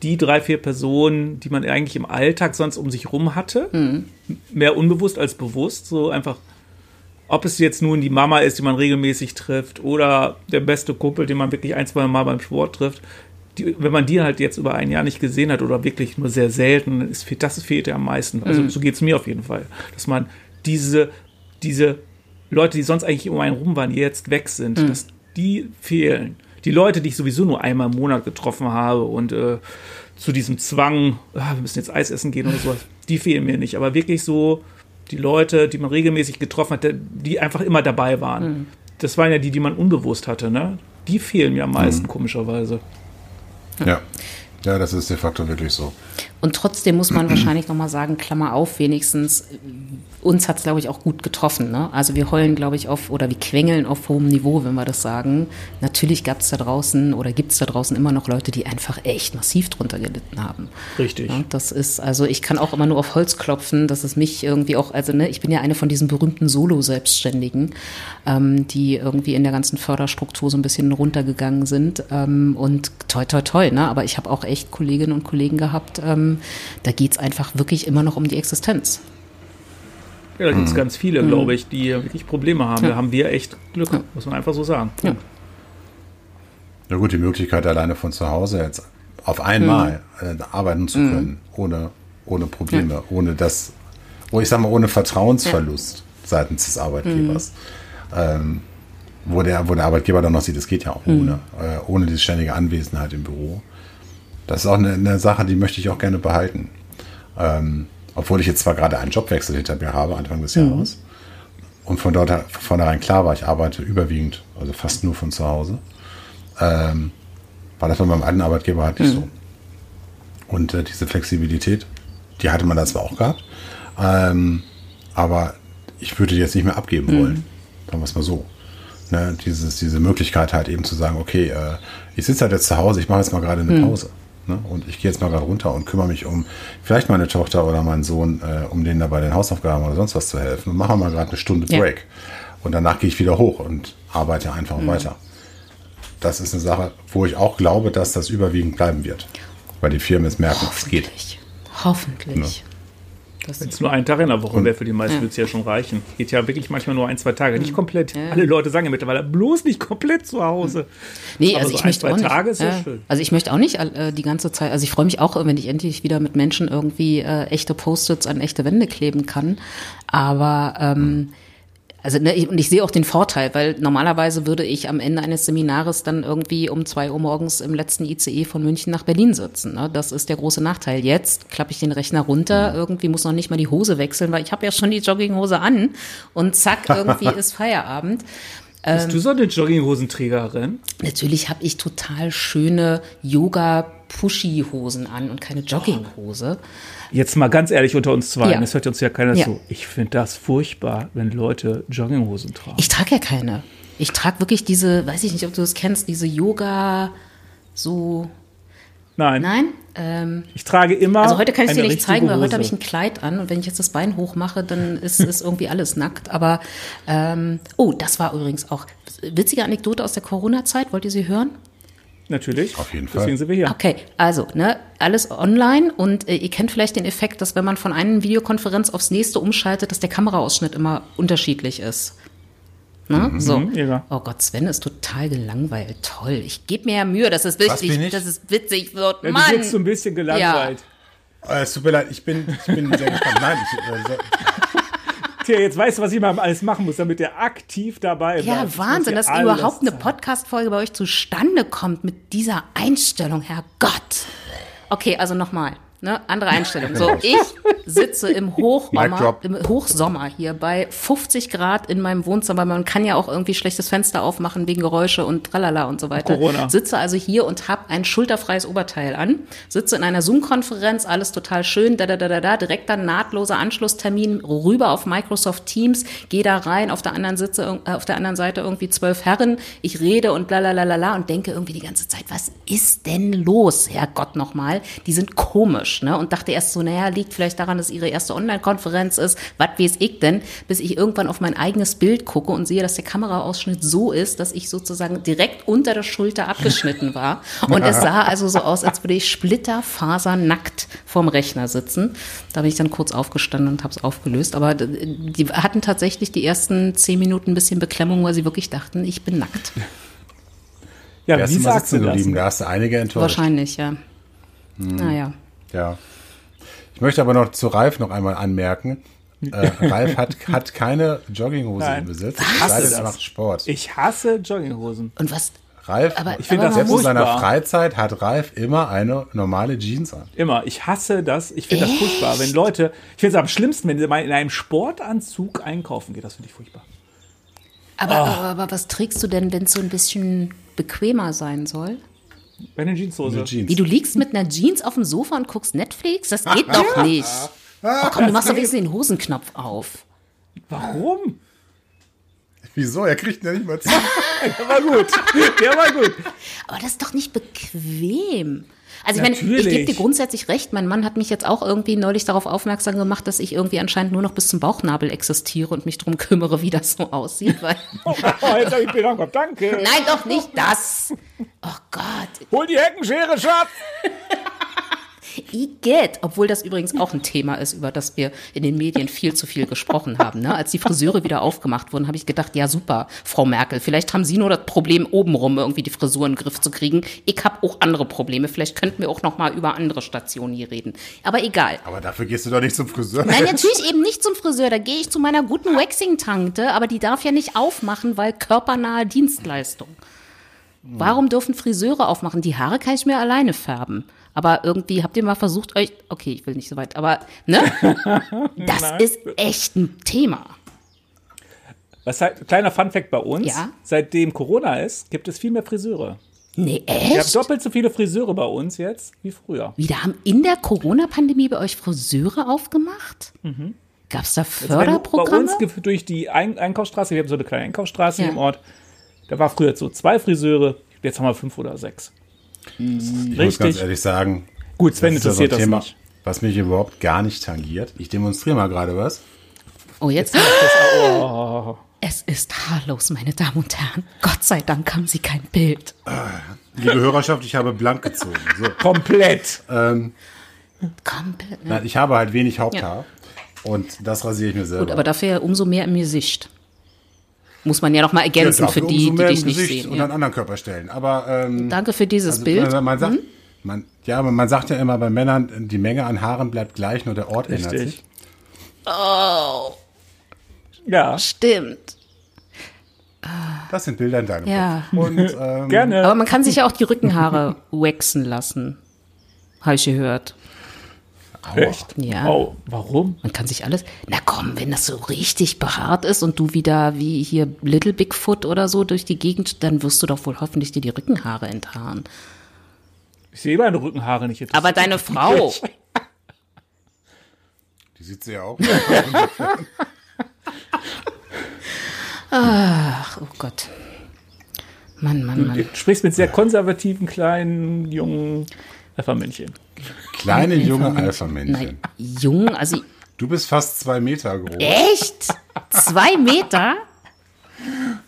die drei, vier Personen, die man eigentlich im Alltag sonst um sich rum hatte. Mhm. Mehr unbewusst als bewusst. So einfach, ob es jetzt nun die Mama ist, die man regelmäßig trifft, oder der beste Kumpel, den man wirklich ein, zwei Mal beim Sport trifft. Die, wenn man die halt jetzt über ein Jahr nicht gesehen hat oder wirklich nur sehr selten, dann ist, das fehlt ja am meisten. Also so geht es mir auf jeden Fall. Dass man diese, diese Leute, die sonst eigentlich um einen rum waren, jetzt weg sind, dass die fehlen. Die Leute, die ich sowieso nur einmal im Monat getroffen habe und äh, zu diesem Zwang, ah, wir müssen jetzt Eis essen gehen oder sowas, die fehlen mir nicht. Aber wirklich so die Leute, die man regelmäßig getroffen hat, die einfach immer dabei waren. Das waren ja die, die man unbewusst hatte, ne? Die fehlen mir am meisten, komischerweise. Ja. Ja, das ist de facto wirklich so. Und trotzdem muss man wahrscheinlich nochmal sagen, Klammer auf, wenigstens, uns hat es, glaube ich, auch gut getroffen. Ne? Also wir heulen, glaube ich, auf, oder wir quengeln auf hohem Niveau, wenn wir das sagen. Natürlich gab es da draußen oder gibt es da draußen immer noch Leute, die einfach echt massiv drunter gelitten haben. Richtig. Ja, das ist, also ich kann auch immer nur auf Holz klopfen, dass es mich irgendwie auch, also ne, ich bin ja eine von diesen berühmten Solo-Selbstständigen, ähm, die irgendwie in der ganzen Förderstruktur so ein bisschen runtergegangen sind. Ähm, und toi, toi, toi, ne? Aber ich habe auch echt Kolleginnen und Kollegen gehabt, ähm, da geht's einfach wirklich immer noch um die Existenz. Ja, da gibt es ganz viele, glaube ich, die wirklich Probleme haben. Da haben wir echt Glück, muss man einfach so sagen. Ja. Ja gut, die Möglichkeit alleine von zu Hause jetzt auf einmal äh, arbeiten zu können, ohne, ohne Probleme, ohne das, wo ich sag mal, ohne Vertrauensverlust seitens des Arbeitgebers. Ähm, wo, der, wo der Arbeitgeber dann noch sieht, es geht ja auch ohne, äh, ohne die ständige Anwesenheit im Büro. Das ist auch eine, eine Sache, die möchte ich auch gerne behalten. Ähm, obwohl ich jetzt zwar gerade einen Jobwechsel hinter mir habe, Anfang des Jahres. Und von dort von vornherein klar war, ich arbeite überwiegend, also fast nur von zu Hause. Ähm, war das bei meinem alten Arbeitgeber halt nicht so. Und äh, diese Flexibilität, die hatte man da zwar auch gehabt, ähm, aber ich würde die jetzt nicht mehr abgeben wollen. Sagen wir es mal so. Ne, dieses, diese Möglichkeit halt eben zu sagen, okay, äh, ich sitze halt jetzt zu Hause, ich mache jetzt mal gerade eine Pause. Ne, und ich gehe jetzt mal gerade runter und kümmere mich um vielleicht meine Tochter oder meinen Sohn, äh, um denen dabei den Hausaufgaben oder sonst was zu helfen. Und mache mal gerade eine Stunde Ja. Break. Und danach gehe ich wieder hoch und arbeite einfach weiter. Das ist eine Sache, wo ich auch glaube, dass das überwiegend bleiben wird. Weil die Firmen es merken, es geht. Hoffentlich. Hoffentlich. Das Wenn es nur ein Tag in der Woche wäre, für die meisten würde es ja schon reichen. Geht ja wirklich manchmal nur ein, zwei Tage, Mhm. nicht komplett. Alle Leute sagen ja mittlerweile, bloß nicht komplett zu Hause. Nee, Aber also so ich ein, möchte zwei auch nicht. Tage ist ja ja. schön. Also ich möchte auch nicht äh, die ganze Zeit. Also ich freue mich auch, wenn ich endlich wieder mit Menschen irgendwie äh, echte Post-its an echte Wände kleben kann. Aber ähm, also ne, ich, und ich sehe auch den Vorteil, weil normalerweise würde ich am Ende eines Seminares dann irgendwie um zwei Uhr morgens im letzten ICE von München nach Berlin sitzen. Ne? Das ist der große Nachteil. Jetzt klappe ich den Rechner runter, irgendwie muss noch nicht mal die Hose wechseln, weil ich habe ja schon die Jogginghose an und zack, irgendwie ist Feierabend. Bist Ähm, du so eine Jogginghosenträgerin? Natürlich habe ich total schöne Yoga-Pushy-Hosen an und keine Jogginghose. Jetzt mal ganz ehrlich unter uns zwei, Ja. das hört uns ja keiner Ja. zu. Ich finde das furchtbar, wenn Leute Jogginghosen tragen. Ich trage ja keine. Ich trage wirklich diese, weiß ich nicht, ob du das kennst, diese Yoga, so, Nein, nein? Ähm, ich trage immer. also heute kann ich eine dir nicht zeigen, weil heute habe ich ein Kleid an und wenn ich jetzt das Bein hochmache, dann ist, ist irgendwie alles nackt. Aber, ähm, oh, das war übrigens auch, witzige Anekdote aus der Corona-Zeit, wollt ihr sie hören? Natürlich. Auf jeden Fall. Deswegen sind wir hier. Okay, also, ne, alles online und äh, ihr kennt vielleicht den Effekt, dass wenn man von einer Videokonferenz aufs nächste umschaltet, dass der Kameraausschnitt immer unterschiedlich ist. Ne? so. ja. Oh Gott, Sven ist total gelangweilt. Toll. Ich gebe mir ja Mühe, das ist Was witzig. bin ich? Das ist witzig. So, Ja, du Mann. wirkst so ein bisschen gelangweilt. Äh, es tut mir leid, ich bin, ich bin sehr gespannt. Nein, ich, äh, so, Tja, jetzt weißt du, was ich mal alles machen muss, damit er aktiv dabei bleibt. Ja, muss Wahnsinn, dass überhaupt eine. Podcast-Folge bei euch zustande kommt mit dieser Einstellung, Herrgott. Okay, also nochmal. Ne, andere Einstellung. So, ich sitze im drop. im Hochsommer hier bei 50 Grad in meinem Wohnzimmer. Man kann ja auch irgendwie schlechtes Fenster aufmachen wegen Geräusche und tralala und so weiter. Corona. Sitze also hier und habe ein schulterfreies Oberteil an. Sitze in einer Zoom-Konferenz, alles total schön, da, da, da, da, da. Direkt dann nahtloser Anschlusstermin rüber auf Microsoft Teams. Gehe da rein, auf der anderen sitze, äh, auf der anderen Seite irgendwie zwölf Herren. Ich rede und bla, bla, bla, bla, bla und denke irgendwie die ganze Zeit, was ist denn los? Herrgott nochmal. Die sind komisch, ne? Und dachte erst so, naja, liegt vielleicht daran, dass ihre erste Online-Konferenz ist. Was weiß ich denn? Bis ich irgendwann auf mein eigenes Bild gucke und sehe, dass der Kameraausschnitt so ist, dass ich sozusagen direkt unter der Schulter abgeschnitten war. Und es sah also so aus, als würde ich splitterfasernackt vorm Rechner sitzen. Da bin ich dann kurz aufgestanden und habe es aufgelöst. Aber die hatten tatsächlich die ersten zehn Minuten ein bisschen Beklemmung, weil sie wirklich dachten, ich bin nackt. Ja, wie sagst du sitzen das? geblieben? Da hast du einige enttäuscht. Wahrscheinlich, ja. Naja. Ja. Ich möchte aber noch zu Ralf noch einmal anmerken. Äh, Ralf hat, hat keine Jogginghose Nein. im Besitz. Hasse das. macht Sport. Ich hasse Jogginghosen. Und was? Ralf, Aber- Ich finde das selbst in seiner. Freizeit hat Ralf immer eine normale Jeans an. Immer. Ich hasse das. Ich finde das furchtbar. Wenn Leute, ich finde es am schlimmsten, wenn sie mal in einem Sportanzug einkaufen geht. Das finde ich furchtbar. Aber, aber, aber was trägst du denn, wenn es so ein bisschen bequemer sein soll? Bei einer Jeanshose. Eine Jeans. Wie, du liegst mit einer Jeans auf dem Sofa und guckst Netflix? Das geht doch nicht. Oh, komm, du machst doch wenigstens den Hosenknopf auf. Warum? Wieso? Er kriegt ihn ja nicht mal zu. Der war gut. Der war gut. Aber das ist doch nicht bequem. Also ich meine, ich Natürlich. gebe dir grundsätzlich recht. Mein Mann hat mich jetzt auch irgendwie neulich darauf aufmerksam gemacht, dass ich irgendwie anscheinend nur noch bis zum Bauchnabel existiere und mich drum kümmere, wie das so aussieht. Weil, Oh, jetzt habe ich Kopf. Danke. nein, doch nicht das. Oh Gott, Hol die Heckenschere, Schatz. Igitt. Obwohl das übrigens auch ein Thema ist, über das wir in den Medien viel zu viel gesprochen haben. Ne? Als die Friseure wieder aufgemacht wurden, habe ich gedacht, ja super, Frau Merkel, vielleicht haben Sie nur das Problem, obenrum irgendwie die Frisur in den Griff zu kriegen. Ich habe auch andere Probleme. Vielleicht könnten wir auch noch mal über andere Stationen hier reden. Aber egal. Aber dafür gehst du doch nicht zum Friseur. Nein, natürlich eben nicht zum Friseur. Da gehe ich zu meiner guten Waxing-Tante, aber die darf ja nicht aufmachen, weil körpernahe Dienstleistung. Warum dürfen Friseure aufmachen? Die Haare kann ich mir alleine färben. Aber irgendwie habt ihr mal versucht, euch. Okay, ich will nicht so weit, aber ne? Das ist echt ein Thema. Was halt, kleiner Funfact bei uns. Ja. Seitdem Corona ist, gibt es viel mehr Friseure. Nee, Wir haben echt? doppelt so viele Friseure bei uns jetzt wie früher. Wieder haben in der Corona-Pandemie bei euch Friseure aufgemacht? Gab es da Also du bei Förderprogramme? uns durch die Ein Einkaufsstraße, wir haben so eine kleine Einkaufsstraße Ja. im Ort, da war früher so zwei Friseure, jetzt haben wir fünf oder sechs. Ich muss ganz Richtig. ehrlich sagen, Gut, Sven das ist ja so ein interessiert das Thema, nicht. was mich überhaupt gar nicht tangiert. Ich demonstriere mal gerade was. oh, jetzt. Oh, Es ist haarlos, meine Damen und Herren. Gott sei Dank haben Sie kein Bild. Liebe Hörerschaft, ich habe blank gezogen. So. komplett. Komplett, ne? Nein, ich habe halt wenig Haupthaar. Und das rasiere ich mir selber. Gut, aber dafür ja umso mehr im Gesicht. Muss man ja noch mal ergänzen für dafür die, die dich nicht sehen. Und Ja. an anderen Körperstellen. Aber ähm, Danke für dieses also, Bild. Man, man sagt, Hm? man, ja, aber man sagt ja immer bei Männern, die Menge an Haaren bleibt gleich, nur der Ort ändert sich. Richtig. Oh, Ja, stimmt. Das sind Bilder in deinem Ja. Kopf. Und ähm, gerne. Aber man kann sich ja auch die Rückenhaare waxen lassen. Habe ich gehört. Echt? Ja. Oh, warum? Man kann sich alles. Na komm, wenn das so richtig behaart ist und du wieder wie hier Little Bigfoot oder so durch die Gegend, dann wirst du doch wohl hoffentlich dir die Rückenhaare enthaaren. Ich sehe meine Rückenhaare nicht. Aber deine Frau. die sieht sie ja auch. Ach, oh Gott. Mann, Mann, Mann. Du sprichst mit sehr konservativen, kleinen, jungen Pfeffermännchen. Kleine junge Nein, Alpha-Männchen. jung, also Du bist fast zwei Meter groß. echt? Zwei Meter?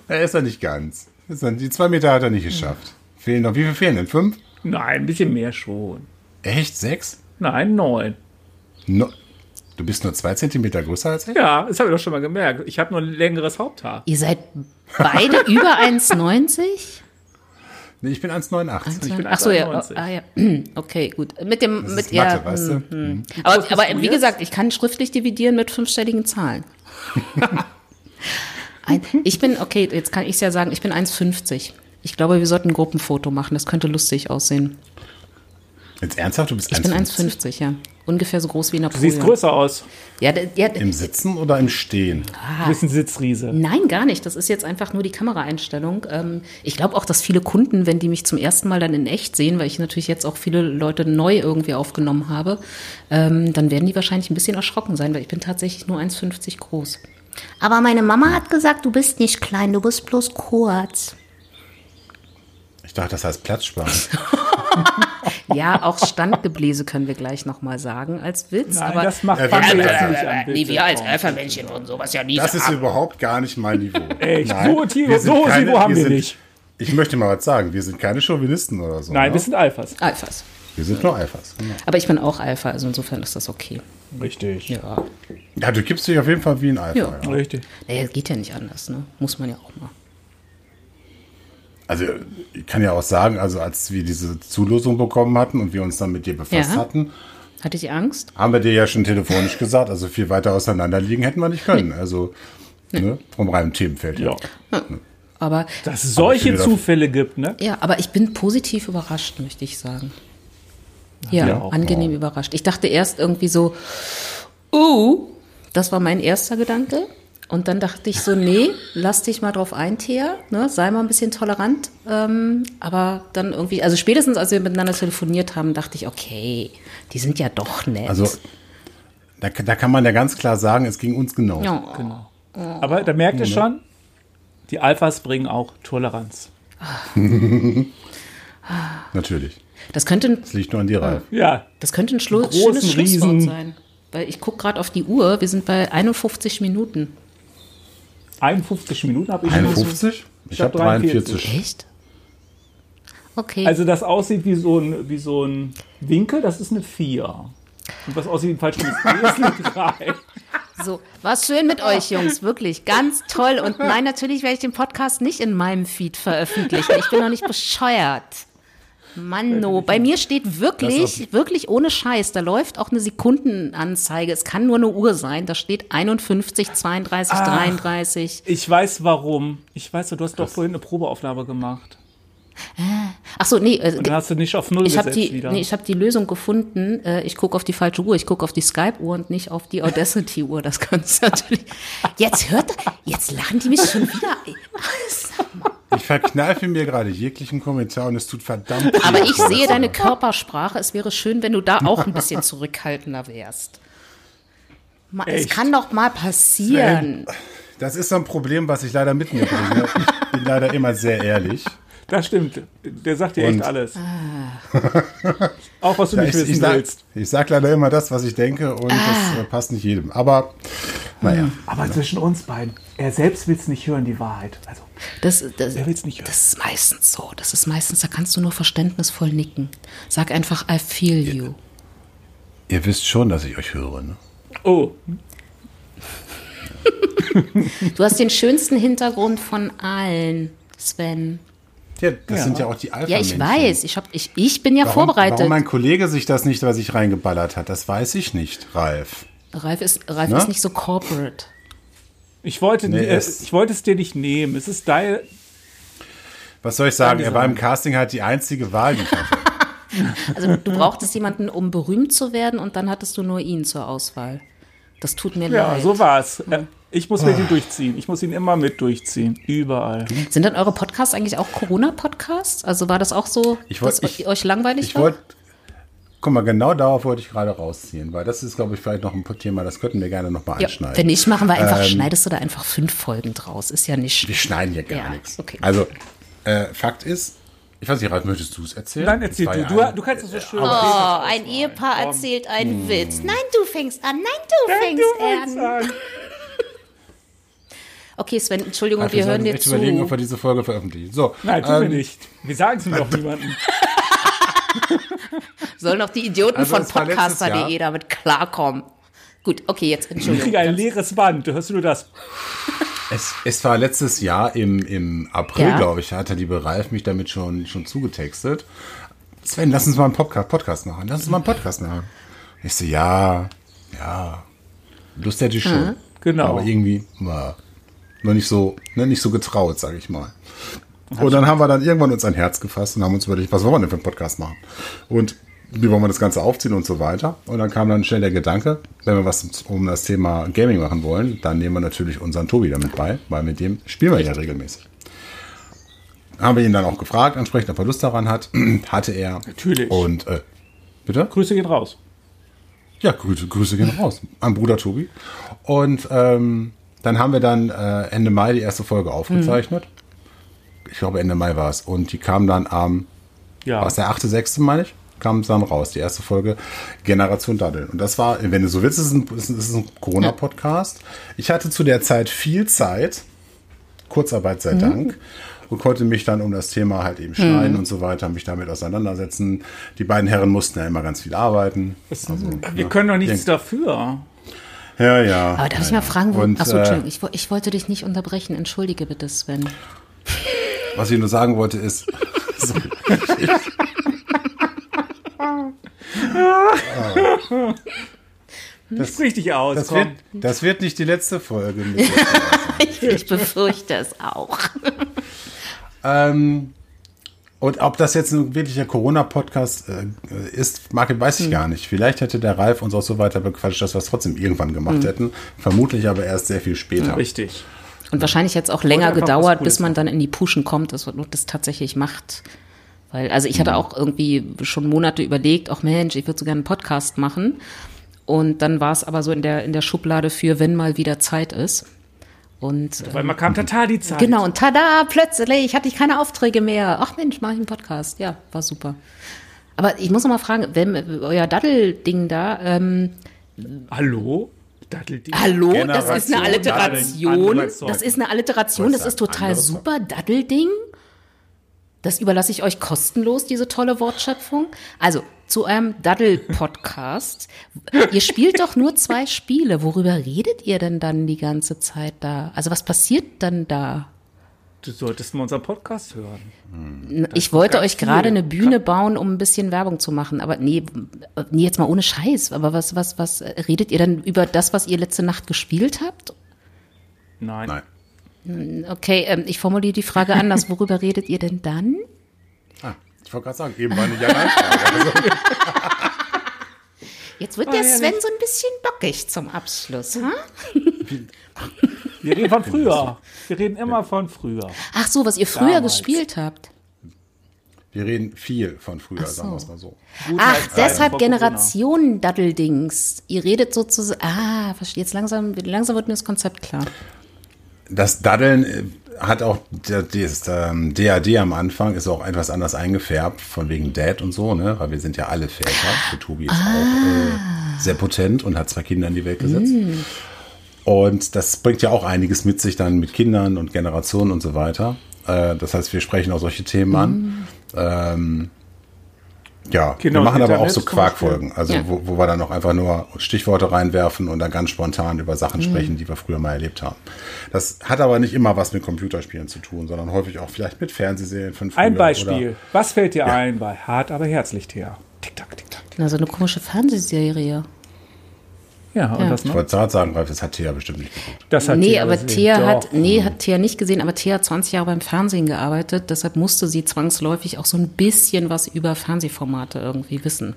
Er ist ja nicht ganz. Er- Die zwei Meter hat er nicht geschafft. Fehlen noch, wie viel fehlen denn? Fünf? Nein, ein bisschen mehr schon. Echt? Sechs? Nein, neun. No. Du bist nur zwei Zentimeter größer als ich? Ja, das habe ich doch schon mal gemerkt. Ich habe nur ein längeres Haupthaar. Ihr seid beide über 1,90? Nee, ich bin 1,89. Ich bin Ach so, ja. 1,91. Ah, ja. Okay, gut. Mit dem, Das mit, ja. Mathe, weißt du? hm. Aber, bist aber du wie jetzt? gesagt, ich kann schriftlich dividieren mit fünfstelligen Zahlen. Ein, ich bin, okay, jetzt kann ich es ja sagen, ich bin 1,50. Ich glaube, wir sollten ein Gruppenfoto machen. Das könnte lustig aussehen. Jetzt ernsthaft? Du bist Ich bin 1,50? 1,50, ja. Ungefähr so groß wie Du Napoleon. siehst größer aus. Ja, ja, Im Sitzen oder im Stehen? Du bist ein Sitzriese. Nein, gar nicht. Das ist jetzt einfach nur die Kameraeinstellung. Ähm, ich glaube auch, dass viele Kunden, wenn die mich zum ersten Mal dann in echt sehen, weil ich natürlich jetzt auch viele Leute neu irgendwie aufgenommen habe, ähm, dann werden die wahrscheinlich ein bisschen erschrocken sein, weil ich bin tatsächlich nur 1,50 groß. Aber meine Mama hat gesagt, du bist nicht klein, du bist bloß kurz. Ich dachte, das heißt Platzsparren. Ja, auch Standgebläse können wir gleich nochmal sagen als Witz. Nein, aber das macht Ja, jetzt nicht an nee, wir als. Alpha-Männchen würden sowas ja nie Das ist sagen. überhaupt gar nicht mein Niveau. Echt? Nein, So sind so hohes Niveau haben wir sind, nicht. Ich möchte mal was sagen. Wir sind keine Chauvinisten oder so. Nein, ne? wir sind Alphas. Alphas. wir sind nur Alphas. Genau. Aber ich bin auch Alpha, also insofern ist das okay. Richtig. Ja. Ja, du gibst dich auf jeden Fall wie ein Alpha. Ja. Ja. Richtig. Naja, geht ja nicht anders, ne? Muss man ja auch mal. Also ich kann ja auch sagen, also als wir diese Zulosung bekommen hatten und wir uns dann mit dir befasst Ja. hatten, Hatte ich Angst? haben wir dir ja schon telefonisch gesagt, also viel weiter auseinander liegen hätten wir nicht können. Also ne, vom reinen Themenfeld her. Ja. Aber Dass es solche das- Zufälle gibt, ne? ja, aber ich bin positiv überrascht, möchte ich sagen. Ja, auch. angenehm überrascht. Ich dachte erst irgendwie so, uh, das war mein erster Gedanke. Und dann dachte ich so, nee, lass dich mal drauf ein, Thea, ne, sei mal ein bisschen tolerant. Ähm, aber dann irgendwie, also spätestens als wir miteinander telefoniert haben, dachte ich, okay, die sind ja doch nett. Also da, da kann man ja ganz klar sagen, es ging uns genau. ja. Genau. Aber da merkt ihr schon, die Alphas bringen auch Toleranz. Natürlich. Das könnte ein Es liegt nur an dir, Ralf. Ja, Das könnte ein Schlu schönes Schlusswort Riesen. sein. Weil ich gucke gerade auf die Uhr, wir sind bei 51 Minuten. 51 Minuten habe ich. 51? Ich Ich hab habe 43. Echt? Okay. Also das aussieht wie so ein, wie so ein Winkel, das ist eine 4. Und was aussieht wie ein Fallschirm ist, ist eine 3. so, war schön mit euch, Jungs, wirklich. Ganz toll. Und nein, natürlich werde ich den Podcast nicht in meinem Feed veröffentlichen. Ich bin noch nicht bescheuert. Mann, no. Bei mir steht wirklich, wirklich ohne Scheiß, da läuft auch eine Sekundenanzeige. Es kann nur eine Uhr sein. Da steht 51, 32, 33. Ich weiß warum. Ich weiß, du hast doch vorhin eine Probeaufnahme gemacht. Ach so, nee, äh, Und dann hast du nicht auf Null Ich habe gesetzt die, wieder. nee, ich hab die Lösung gefunden. Äh, Ich gucke auf die falsche Uhr. Ich gucke auf die Skype-Uhr und nicht auf die Audacity-Uhr. Das kannst du natürlich. Jetzt hört, jetzt lachen die mich schon wieder. Ich verkneife mir gerade jeglichen Kommentar und es tut verdammt Aber weh. ich sehe deine Körpersprache. Es wäre schön, wenn du da auch ein bisschen zurückhaltender wärst. Ma- Es Echt? kann doch mal passieren. Das ist so ein Problem, was ich leider mit mir bringe. Ich bin leider immer sehr ehrlich. Das stimmt. Der sagt dir Und- echt alles. Auch was du nicht ich, wissen ich, sag, willst. ich sag leider immer das, was ich denke und das äh, passt nicht jedem. Aber naja, Aber zwischen uns beiden, er selbst will es nicht hören, die Wahrheit. Also, Das, das, Wer will's nicht hören? das ist meistens so. Das ist meistens, da kannst du nur verständnisvoll nicken. Sag einfach, I feel you. Ihr wisst schon, dass ich euch höre, ne? Oh, Du hast den schönsten Hintergrund von allen, Sven. Ja, das Ja. sind ja auch die alpha Ja, ich weiß. Ich, hab, ich, ich bin ja Warum, vorbereitet. warum mein Kollege sich das nicht bei sich reingeballert hat, das weiß ich nicht, Ralf. Ralf ist, Ralf Ne? ist nicht so corporate. ich wollte, Nee, äh, es- ich wollte es dir nicht nehmen. Es ist dein. Was soll ich sagen? Er war im. Casting halt die einzige Wahl, die ich hatte. Also du brauchtest jemanden, um berühmt zu werden und dann hattest du nur ihn zur Auswahl. Das tut mir Ja, leid. so war's. Äh, Ich muss mit ihm durchziehen. Ich muss ihn immer mit durchziehen. Überall. Sind denn eure Podcasts eigentlich auch Corona-Podcasts? Also war das auch so, Ich wollt- dass ich- euch langweilig Ich war? wollte, guck mal, genau darauf wollte ich gerade rausziehen, weil das ist, glaube ich, vielleicht noch ein Thema, das könnten wir gerne nochmal ja, anschneiden. wenn nicht, machen wir einfach, Ähm, schneidest du da einfach fünf Folgen draus. Ist ja nicht. Wir schneiden hier gar Ja, nichts. okay. Also, äh, Fakt ist, ich weiß nicht, Ralf, möchtest du es erzählen? Nein, erzähl du. Du, du kannst es so schön. Oh, ein Ehepaar erzählt einen Witz. Nein, du fängst an. Nein, du fängst an. Okay, Sven, Entschuldigung, Ralf, wir hören sollten dir zu. überlegen, ob wir diese Folge veröffentlichen. So, Nein, tun ähm, wir nicht. Wir sagen es nur noch niemandem. Sollen auch die Idioten Also von podcaster.de damit klarkommen. Gut, okay, jetzt Ich Entschuldigung. kriege ein leeres Band. Hörst du nur das? Es, es war letztes Jahr im, im April, Ja. glaube ich, hat der liebe Ralf mich damit schon, schon zugetextet. Sven, lass uns mal einen Podcast, Podcast machen. Lass uns mal einen Podcast machen. Ich so, ja, ja. Lust hätte ich schon. Genau. Aber irgendwie, na, noch nicht so, ne, nicht so getraut, sage ich mal. Und dann haben wir dann irgendwann uns ein Herz gefasst und haben uns überlegt, was wollen wir denn für einen Podcast machen? Und wie wollen wir das Ganze aufziehen und so weiter. Und dann kam dann schnell der Gedanke, wenn wir was um das Thema Gaming machen wollen, dann nehmen wir natürlich unseren Tobi damit bei, weil mit dem spielen wir ja regelmäßig. Haben wir ihn dann auch gefragt, entsprechend, ob er Lust daran hat. Hatte er. Natürlich. Und, äh, bitte? Grüße gehen raus. Ja, Grüße, Grüße gehen raus an Bruder Tobi. Und ähm, dann haben wir dann äh, Ende Mai die erste Folge aufgezeichnet. Ich glaube, Ende Mai war es. Und die kam dann am, Ja. was der 8.6., meine ich, kam es dann raus, die erste Folge Generation Daddeln. Und das war, wenn du so willst, ist es ein, ist es ein Corona-Podcast. Ich hatte zu der Zeit viel Zeit, Kurzarbeit sei Dank, und konnte mich dann um das Thema halt eben schneiden und so weiter, mich damit auseinandersetzen. Die beiden Herren mussten ja immer ganz viel arbeiten. Also, Wir ja. können doch nichts dafür. Ja, ja. Aber darf ich ja, mal fragen, wo. Und, achso, äh, Entschuldigung, ich, ich wollte dich nicht unterbrechen. Entschuldige bitte, Sven. Was ich nur sagen wollte ist, so, Sprich dich aus. das, komm. wird, das wird nicht die letzte Folge. Ich, ich befürchte es auch. ähm, und ob das jetzt ein wirklicher Corona-Podcast äh, ist, Marke, weiß Hm. ich gar nicht. Vielleicht hätte der Ralf uns auch so weiter bequatscht, dass wir es trotzdem irgendwann gemacht Hm. hätten. Vermutlich aber erst sehr viel später. Richtig. Und wahrscheinlich jetzt auch länger gedauert, bis man dann in die Puschen kommt, dass man das tatsächlich macht. Weil, also ich hatte Mhm. auch irgendwie schon Monate überlegt, ach Mensch, ich würde so gerne einen Podcast machen. Und dann war es aber so in der, in der Schublade für, wenn mal wieder Zeit ist. Und Weil man kam total die Zeit. Genau, und tada, plötzlich hatte ich keine Aufträge mehr. Ach Mensch, mache ich einen Podcast. Ja, war super. Aber ich muss noch mal fragen, wenn euer Daddel-Ding da, ähm, Hallo? Dattelding. hallo, das ist eine Alliteration. Das ist eine Alliteration, das ist total super. Daddel-Ding. Das überlasse ich euch kostenlos, diese tolle Wortschöpfung. Also, zu eurem Daddel-Podcast. ihr spielt doch nur zwei Spiele. Worüber redet ihr denn dann die ganze Zeit da? Also, was passiert dann da? Du solltest mal unseren Podcast hören. Ich wollte euch gerade eine Bühne bauen, um ein bisschen Werbung zu machen, aber nee, nee, jetzt mal ohne Scheiß. Aber was, was, was redet ihr dann über das, was ihr letzte Nacht gespielt habt? Nein. Nein. Okay, ähm, ich formuliere die Frage anders. Worüber redet ihr denn dann? Wollte gerade sagen, eben war Ja-Nein-Frage. Also, Jetzt wird der Sven so ein bisschen bockig zum Abschluss. Hm? Wir reden von früher. Wir reden immer von früher. Ach so, was ihr früher Damals. gespielt habt. wir reden viel von früher, sagen wir es mal so. Ach, Zeiten deshalb Generationen-Daddeldings. Ihr redet sozusagen. Ah, verstehe. Jetzt langsam, langsam wird mir das Konzept klar. Das Daddeln äh, hat auch der, das ähm, DAD am Anfang ist auch etwas anders eingefärbt, von wegen Dad und so, ne? Weil wir sind ja alle Väter. Der Tobi ist auch äh, sehr potent und hat zwei Kinder in die Welt gesetzt. Und das bringt ja auch einiges mit sich dann mit Kindern und Generationen und so weiter. Äh, das heißt, wir sprechen auch solche Themen an. Ähm, Ja, Genau, wir machen aber auch so Quarkfolgen, also Ja. wo, wo wir dann auch einfach nur Stichworte reinwerfen und dann ganz spontan über Sachen Mhm. sprechen, die wir früher mal erlebt haben. Das hat aber nicht immer was mit Computerspielen zu tun, sondern häufig auch vielleicht mit Fernsehserien von früher. Ein Beispiel. Oder, Was fällt dir ein bei Hart, aber herzlich, Thea? Tick-Tack, tick-tack. Na, so eine komische Fernsehserie. Ja, und Ja. das ich wollte gerade sagen, Ralf, das hat Thea bestimmt nicht geguckt. Das hat nee, Thea aber gesehen. Thea Doch. hat, nee, hat Thea nicht gesehen, aber Thea hat 20 Jahre beim Fernsehen gearbeitet, deshalb musste sie zwangsläufig auch so ein bisschen was über Fernsehformate irgendwie wissen.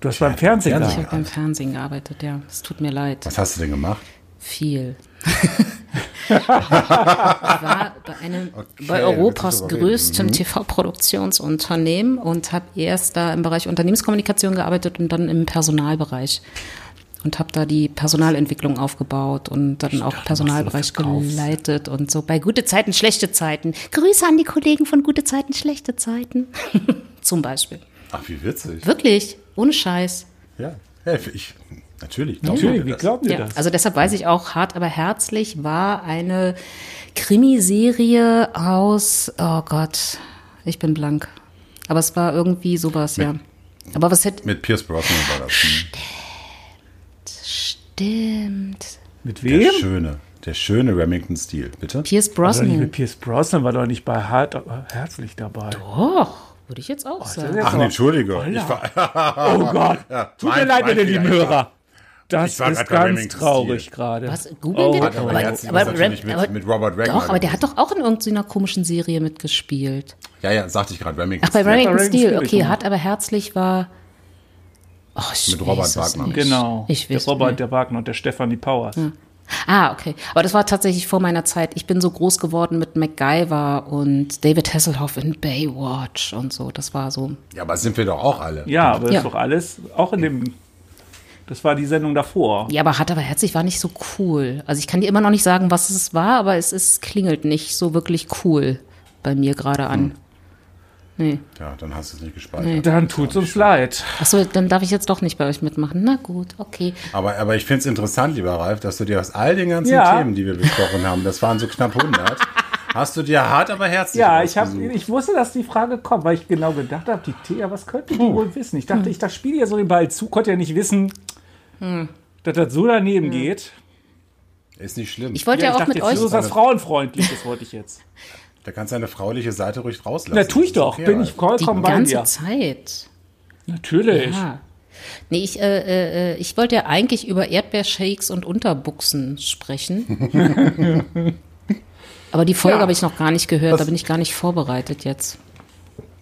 Du hast beim Fernsehen Ja, Ich gearbeitet. habe beim Fernsehen gearbeitet, ja. Es tut mir leid. Was hast du denn gemacht? Viel. ich war bei einem bei willst Europas darüber größten TV-Produktionsunternehmen und habe erst da im Bereich Unternehmenskommunikation gearbeitet und dann im Personalbereich. Und habe da die Personalentwicklung aufgebaut und dann auch Personalbereich geleitet und so bei gute Zeiten, schlechte Zeiten. Grüße an die Kollegen von gute Zeiten, schlechte Zeiten. Zum Beispiel. Ach, wie witzig. Wirklich, ohne Scheiß. Ja, ja ich, natürlich. glauben Natürlich, wir wie das. glauben dir Ja, das? also deshalb weiß ich auch, Hart aber herzlich war eine Krimiserie aus, oh Gott, ich bin blank. Aber es war irgendwie sowas, ja. Aber was hätte, Mit Pierce Brosnan war das. Hm. stimmt. Mit Der wem? schöne, der schöne Remington-Stil, bitte. Pierce doch nicht mit Brosnan. Pierce Brosnan war doch nicht bei Hart, aber herzlich dabei. Och, würde ich jetzt auch sagen. Ach, nee, Entschuldige. Ich war, Oh Gott. Tut mir leid, mein meine lieben Hörer. Das ist ganz Remington traurig gerade. Was? Googeln Oh, wir hat das? aber Aber, herzlich aber, natürlich mit- aber- mit Robert Wagner Doch, aber der hat doch auch in irgendeiner komischen Serie mitgespielt. ja, ja, sagte ich gerade, Remington Ach, bei Steel. Remington Steel. Steel, Okay, hat aber herzlich war. Oh, ich Mit Robert Wagner. nicht. Genau. Ich der Robert, nicht. der Wagner und der Stefanie Powers. Ah, okay. Aber das war tatsächlich vor meiner Zeit. Ich bin so groß geworden mit MacGyver und David Hasselhoff in Baywatch und so. Das war so. Ja, aber sind wir doch auch alle. Ja, aber das Ja. ist doch alles, auch in dem, das war die Sendung davor. Ja, aber hat aber herzlich war nicht so cool. Also ich kann dir immer noch nicht sagen, was es war, aber es ist, klingelt nicht so wirklich cool bei mir gerade an. Nee. Ja, dann hast du es nicht gespeichert. Dann tut's uns leid. Achso, dann darf ich jetzt doch nicht bei euch mitmachen. Na gut, okay. Aber, aber ich finde es interessant, lieber Ralf, dass du dir aus all den ganzen Ja. Themen, die wir besprochen haben, das waren so knapp 100, hast du dir hart, aber herzlich Ja, ich, hab, ich wusste, dass die Frage kommt, weil ich genau gedacht habe, die Thea, was könnte die wohl wissen? Ich dachte, ich das spiele ja so den Ball zu, konnte ja nicht wissen, dass das so daneben geht. Ist nicht schlimm. Ich wollte ja, ich auch dachte, mit jetzt euch. so ist das frauenfreundliches, wollte ich jetzt. da kannst du deine frauliche Seite ruhig rauslassen. Na, tu ich Das doch, okay, bin ich. Die vollkommen bei ganze dir. Zeit. Natürlich. Ja. Nee, ich, äh, äh, ich wollte ja eigentlich über Erdbeershakes und Unterbuchsen sprechen. Aber die Folge Ja. habe ich noch gar nicht gehört, da bin ich gar nicht vorbereitet jetzt.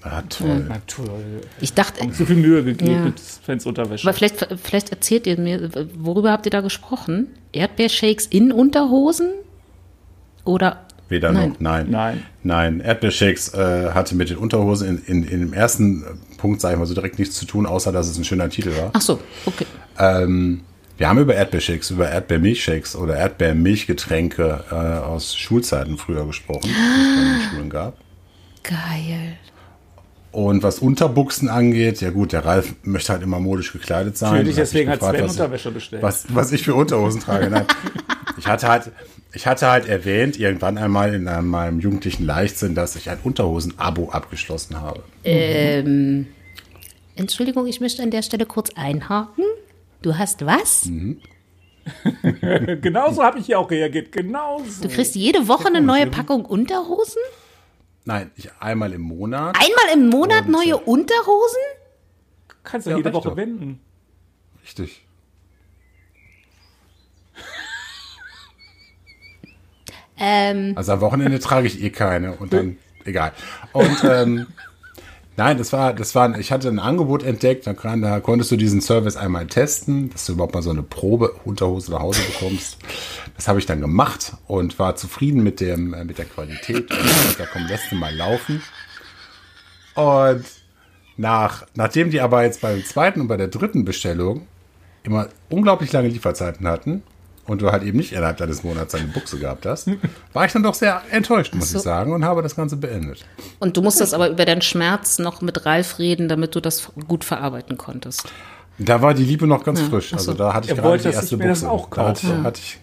Ah, toll. Na toll. Ich dachte, So viel Mühe gegeben Ja. mit Fans Unterwäsche. aber vielleicht, vielleicht erzählt ihr mir, worüber habt ihr da gesprochen? Erdbeershakes in Unterhosen? Oder? Weder Nein. noch, nein. Nein. Nein, Erdbeershakes äh, hatte mit den Unterhosen in, in, in dem ersten Punkt, sage ich mal so, direkt nichts zu tun, außer dass es ein schöner Titel war. Ach so, okay. Ähm, wir haben über Erdbeershakes, über Erdbeermilchshakes oder Erdbeermilchgetränke äh, aus Schulzeiten früher gesprochen, die es in den Schulen gab. Geil. Und was Unterbuchsen angeht, ja gut, der Ralf möchte halt immer modisch gekleidet sein. Natürlich, deswegen hat Sven was ich- Unterwäsche bestellt. Was, was ich für Unterhosen trage. Nein. Ich hatte halt, ich hatte halt erwähnt, irgendwann einmal in meinem jugendlichen Leichtsinn, dass ich ein Unterhosen-Abo abgeschlossen habe. Ähm, Entschuldigung, ich möchte an der Stelle kurz einhaken. Du hast was? Genauso habe ich hier auch reagiert. Genauso. Du kriegst jede Woche eine neue Packung Unterhosen? Nein, ich einmal im Monat. Einmal im Monat neue Unterhosen? Kannst du Ja, jede Woche doch. wenden. Richtig. Ähm, Also am Wochenende trage ich eh keine und dann, egal. Und ähm, nein, das war, das war, ich hatte ein Angebot entdeckt, da, kann, da konntest du diesen Service einmal testen, dass du überhaupt mal so eine Probe Unterhose nach Hause bekommst. Das habe ich dann gemacht und war zufrieden mit dem, äh, mit der Qualität. Und da komm, lässt du mal laufen. Und nach, nachdem die aber jetzt beim zweiten und bei der dritten Bestellung immer unglaublich lange Lieferzeiten hatten und du halt eben nicht innerhalb deines Monats deine Buchse gehabt hast, war ich dann doch sehr enttäuscht, muss so. ich sagen, und habe das Ganze beendet. und du musstest aber über deinen Schmerz noch mit Ralf reden, damit du das gut verarbeiten konntest. Da war die Liebe noch ganz frisch. ach so. Also da hatte ich Er gerade wollte, die erste ich mir das Buchse. auch Da hatte, hatte ich,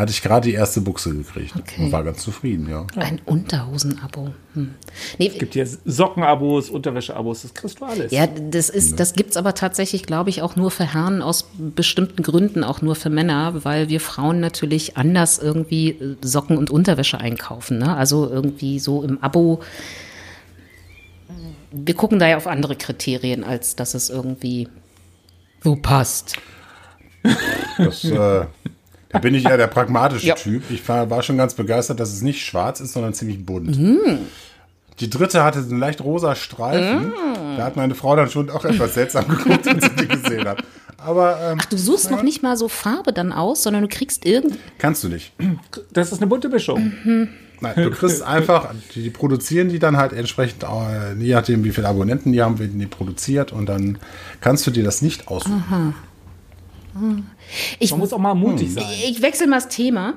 hatte ich gerade die erste Buchse gekriegt Okay. und war ganz zufrieden, ja. Ein Unterhosen-Abo. Hm. Nee, Gibt hier Sockenabos, Unterwäscheabos, das kriegst du alles. Ja, das ist, das gibt's aber tatsächlich, glaube ich, auch nur für Herren aus bestimmten Gründen, auch nur für Männer, weil wir Frauen natürlich anders irgendwie äh, Socken und Unterwäsche einkaufen. Ne? Also irgendwie so im Abo. Wir gucken da ja auf andere Kriterien, als dass es irgendwie so passt. Das, äh, da bin ich eher der pragmatische Ja. Typ. Ich war, war schon ganz begeistert, dass es nicht schwarz ist, sondern ziemlich bunt. Mhm. Die dritte hatte so einen leicht rosa Streifen. Mhm. Da hat meine Frau dann schon auch etwas seltsam geguckt, wenn sie die gesehen hat. Aber ähm, Du suchst noch nicht mal so Farbe dann aus, sondern du kriegst irgend. kannst du nicht. Das ist eine bunte Mischung. Nein, du kriegst einfach, die, die produzieren die dann halt entsprechend, äh, je nachdem wie viele Abonnenten die haben, werden die produziert und dann kannst du dir das nicht aussuchen. Ich, Man muss auch mal mutig Hm. sein. ich wechsle mal das Thema.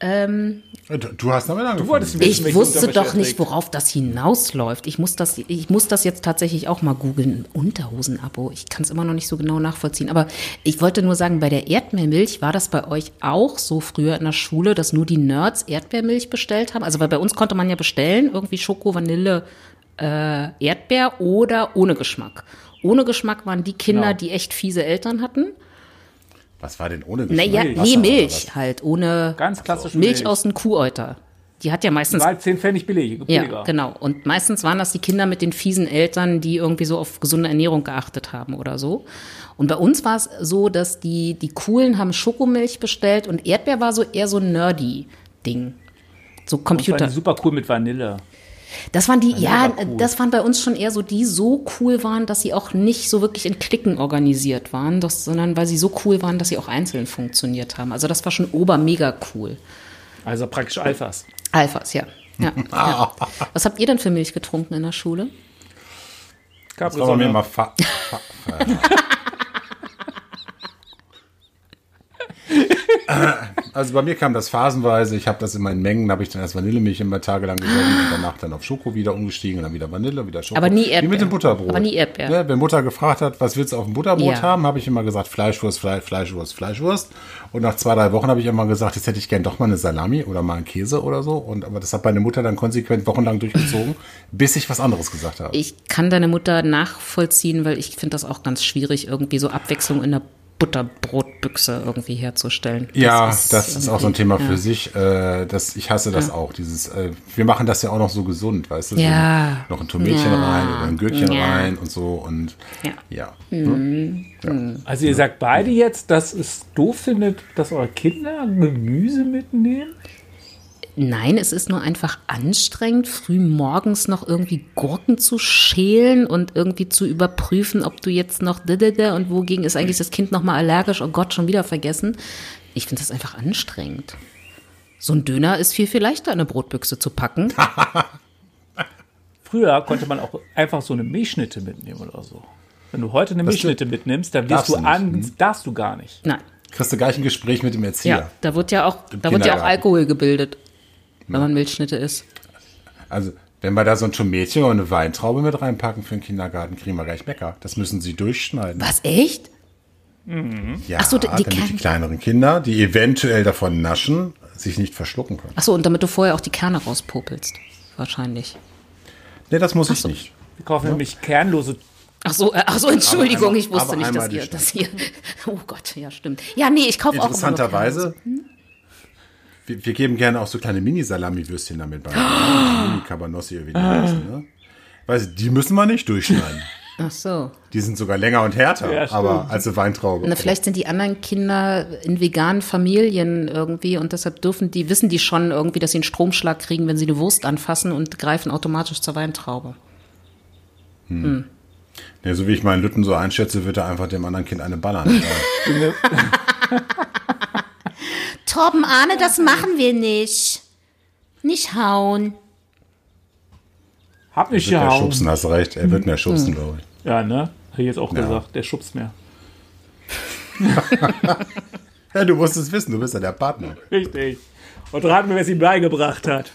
Ähm, Du, du hast damit angefangen. Du wolltest wissen, Ich wusste doch nicht, worauf das hinausläuft. Ich muss das, ich muss das jetzt tatsächlich auch mal googeln. Unterhosen-Abo. Ich kann es immer noch nicht so genau nachvollziehen. Aber ich wollte nur sagen, bei der Erdbeermilch war das bei euch auch so früher in der Schule, dass nur die Nerds Erdbeermilch bestellt haben? Also weil bei uns konnte man ja bestellen, irgendwie Schoko, Vanille, äh, Erdbeer oder ohne Geschmack. Ohne Geschmack waren die Kinder, Genau. die echt fiese Eltern hatten. Was war denn ohne Geschmack? Naja, Milch. nee, Milch halt, ohne Ganz klassisch Milch aus dem Kuhäuter. Die hat ja meistens War 10 Pfennig billig, billiger. Ja, genau. Und meistens waren das die Kinder mit den fiesen Eltern, die irgendwie so auf gesunde Ernährung geachtet haben oder so. Und bei uns war es so, dass die, die Coolen haben Schokomilch bestellt und Erdbeer war so eher so ein nerdy-Ding. So Das war Computer. die super cool mit Vanille. Das waren die, ja, war cool. das waren bei uns schon eher so, die so cool waren, dass sie auch nicht so wirklich in Klicken organisiert waren, das, sondern weil sie so cool waren, dass sie auch einzeln funktioniert haben. Also das war schon obermega cool. Also praktisch Alphas. Alphas, ja. ja, ja. Was habt ihr denn für Milch getrunken in der Schule? Kann man mir mal fa fa Also bei mir kam das phasenweise. Ich habe das in meinen Mengen, habe ich dann erst Vanillemilch immer tagelang gesonnen und danach dann auf Schoko wieder umgestiegen und dann wieder Vanille, wieder Schoko. Aber nie Wie Erdbeer. mit dem Butterbrot. Aber nie Erdbeer. Ja, wenn Mutter gefragt hat, was willst du auf dem Butterbrot Ja. haben, habe ich immer gesagt Fleischwurst, Fleisch, Fleischwurst, Fleischwurst. Und nach zwei, drei Wochen habe ich immer gesagt, jetzt hätte ich gern doch mal eine Salami oder mal einen Käse oder so. Und aber das hat meine Mutter dann konsequent wochenlang durchgezogen, bis ich was anderes gesagt habe. Ich kann deine Mutter nachvollziehen, weil ich finde das auch ganz schwierig, irgendwie so Abwechslung in der Butterbrotbüchse irgendwie herzustellen. Ja, das ist, auch so ein Thema ja. für sich. Äh, das, ich hasse das auch. Dieses, äh, wir machen das ja auch noch so gesund, weißt du? Ja. So noch ein Tomätchen Ja. rein oder ein Gürkchen Ja. rein und so und Ja. ja. Also ihr sagt beide jetzt, dass es doof findet, dass eure Kinder Gemüse mitnehmen? Nein, es ist nur einfach anstrengend, früh morgens noch irgendwie Gurken zu schälen und irgendwie zu überprüfen, ob du jetzt noch und wogegen ist eigentlich das Kind noch mal allergisch. Oh Gott, schon wieder vergessen. Ich finde das einfach anstrengend. So ein Döner ist viel, viel leichter in eine Brotbüchse zu packen. Früher konnte man auch einfach so eine Milchschnitte mitnehmen oder so. Wenn du heute eine Milchschnitte mitnimmst, dann wirst Darfst du nicht, an, hm? darfst du gar nicht. Nein. Kriegst du gleich ein Gespräch mit dem Erzieher. Ja, da wird ja auch, da wird ja auch. Alkohol gebildet, wenn man Milchschnitte isst. Also, wenn wir da so ein Tomätchen und eine Weintraube mit reinpacken für den Kindergarten, kriegen wir gleich Bäcker. Das müssen sie durchschneiden. Was, echt? Ja, Ach so, die- die damit die kleineren Kinder, die eventuell davon naschen, sich nicht verschlucken können. Achso, und damit du vorher auch die Kerne rauspopelst. Wahrscheinlich. Nee, das muss ich nicht. Wir kaufen nämlich kernlose. Ach so, äh, ach so, Entschuldigung, einmal- ich wusste nicht, dass ihr, dass ihr. Oh Gott, ja, stimmt. Ja, nee, ich kaufe auch Interessanterweise, Kerne. Wir, wir geben gerne auch so kleine Mini-Salami-Würstchen damit bei. Mini-Cabanossi oder wie die Ah. heißen, ne? Weißt du, die müssen wir nicht durchschneiden. Ach so. Die sind sogar länger und härter, Ja, aber als eine Weintraube. Na, vielleicht sind die anderen Kinder in veganen Familien irgendwie und deshalb dürfen die, wissen die schon irgendwie, dass sie einen Stromschlag kriegen, wenn sie eine Wurst anfassen und greifen automatisch zur Weintraube. Ja, so wie ich meinen Lütten so einschätze, wird er einfach dem anderen Kind eine ballern. Torben, Arne, das machen wir nicht. Nicht hauen. Hab nicht wird mir gehauen. schubsen, hast recht. Er wird mir schubsen, Hm. glaube ich. Ja, ne? Hab ich jetzt auch Ja. gesagt. Der schubst mir. Ja, du musst es wissen, du bist ja der Partner. Richtig. Und rat mir, wer es ihm beigebracht hat.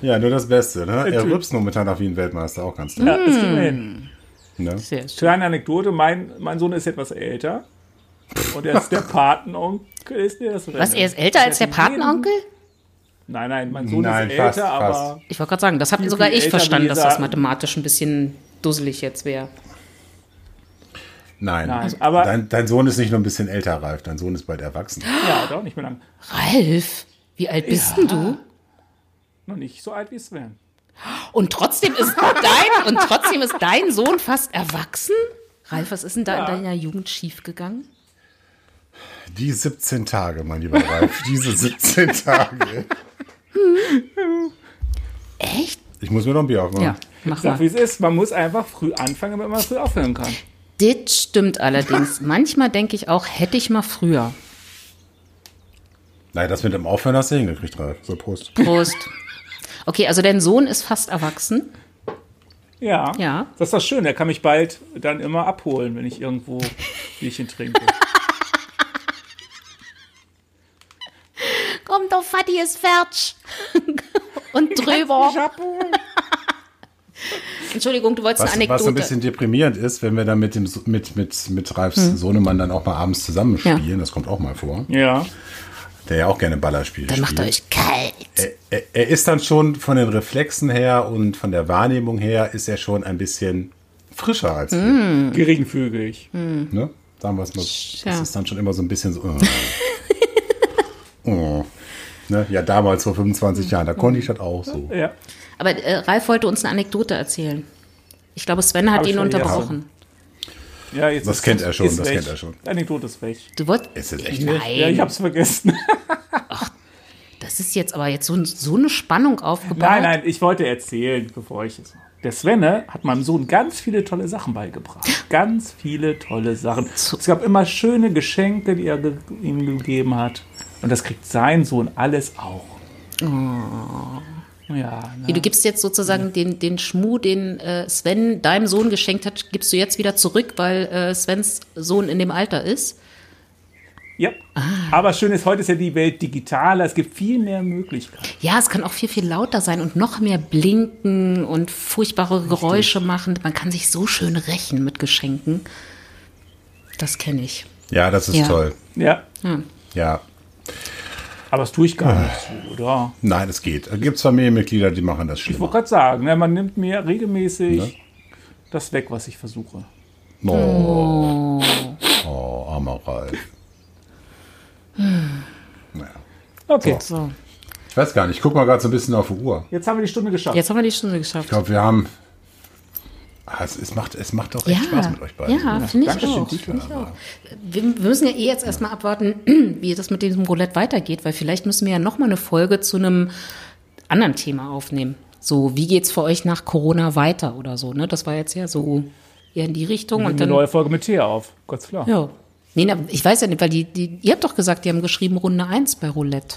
Ja, nur das Beste, ne? Er rübst momentan auf wie ein Weltmeister, auch ganz toll. Ja, das kriegen wir hin. Ne? Sehr schön. Kleine Anekdote, mein, mein Sohn ist etwas älter. Und er ist der Patenonkel, ist der das? Was, er ist älter als der Patenonkel? Nein, nein, mein Sohn Nein, ist fast, älter, aber fast. Ich wollte gerade sagen, das habe sogar ich verstanden, dass das mathematisch ein bisschen dusselig jetzt wäre. Nein, Nein, aber- dein, dein Sohn ist nicht nur ein bisschen älter, Ralf. Dein Sohn ist bald erwachsen. ja, doch nicht mehr lang. Ralf, wie alt bist denn du? Noch nicht so alt wie Sven. Und trotzdem ist dein und trotzdem ist dein Sohn fast erwachsen? Ralf, was ist denn da Ja. in deiner Jugend schiefgegangen? Die 17 Tage, mein lieber Ralf. Diese 17 Tage. Echt? Ich muss mir noch ein Bier aufmachen. Ja, mach Sag, wie es ist. Man muss einfach früh anfangen, damit man früh aufhören kann. Das stimmt allerdings. Manchmal denke ich auch, hätte ich mal früher. Nein, das mit dem Aufhören hast du hingekriegt, Ralf. So, Prost. Prost. Okay, also dein Sohn ist fast erwachsen. Ja. Ja. Das ist das Schöne. Er kann mich bald dann immer abholen, wenn ich irgendwo Bierchen trinke. Komm doch, Vati ist fertig. Und drüber. Entschuldigung, du wolltest Was, eine was so ein Anekdote. bisschen deprimierend ist, wenn wir dann mit, dem, mit, mit, mit Ralfs Sohnemann dann auch mal abends zusammenspielen, das kommt auch mal vor, Ja. der ja auch gerne Ballerspiele Dann macht spielt. er euch kalt. er, er, er ist dann schon von den Reflexen her und von der Wahrnehmung her ist er schon ein bisschen frischer als wir. Geringfügig. Ne? Sagen wir es mal. Ja. Das ist dann schon immer so ein bisschen so. Oh. Ne? Ja, damals vor 25 Jahren, da konnte ich das auch so. Ja. Aber äh, Ralf wollte uns eine Anekdote erzählen. Ich glaube, Sven hat Hab ihn unterbrochen. ja jetzt Das ist- kennt er schon, das weg. kennt er schon. Die Anekdote ist weg. Du wolltest. Ist es echt Nein, Ja, ich hab's vergessen. das ist jetzt aber jetzt so, so eine Spannung aufgebaut. Nein, nein, ich wollte erzählen, bevor ich es. Der Svenne hat meinem Sohn ganz viele tolle Sachen beigebracht. Ganz viele tolle Sachen. Es gab immer schöne Geschenke, die er ge ihm gegeben hat. Und das kriegt sein Sohn alles auch. Ja, Wie, ne? Du gibst jetzt sozusagen den, den Schmuh, den äh, Sven deinem Sohn geschenkt hat, gibst du jetzt wieder zurück, weil äh, Svens Sohn in dem Alter ist. ja. Ah. Aber schön ist, heute ist ja die Welt digitaler. Es gibt viel mehr Möglichkeiten. Ja, es kann auch viel, viel lauter sein und noch mehr blinken und furchtbare Geräusche machen. Man kann sich so schön rächen mit Geschenken. Das kenne ich. Ja, das ist Ja. toll. Ja. Ja. Aber das tue ich gar nicht so, oder? Nein, es geht. Es gibt Familienmitglieder, die machen das Ich wollte schlimmer. gerade sagen, ne, man nimmt mir regelmäßig das weg, was ich versuche. Oh, oh armer Ralf. Naja. Okay, So, Ich weiß gar nicht, ich guck mal gerade so ein bisschen auf die Uhr. jetzt haben wir die Stunde geschafft. jetzt haben wir die Stunde geschafft. Ich glaube, wir haben. Ah, es, es, macht, es macht doch echt Spaß mit euch beiden. Ja, finde ich auch. Find ich auch. Wir, wir müssen ja eh jetzt erstmal abwarten, wie das mit diesem Roulette weitergeht, weil vielleicht müssen wir ja nochmal eine Folge zu einem anderen Thema aufnehmen. So, wie geht's für euch nach Corona weiter oder so, ne? Das war jetzt ja so eher in die Richtung Und und eine dann. neue Folge mit Thea auf. Ganz klar. Ja. Nee, na, ich weiß ja nicht, weil die, die, ihr habt doch gesagt, die haben geschrieben Runde 1 bei Roulette.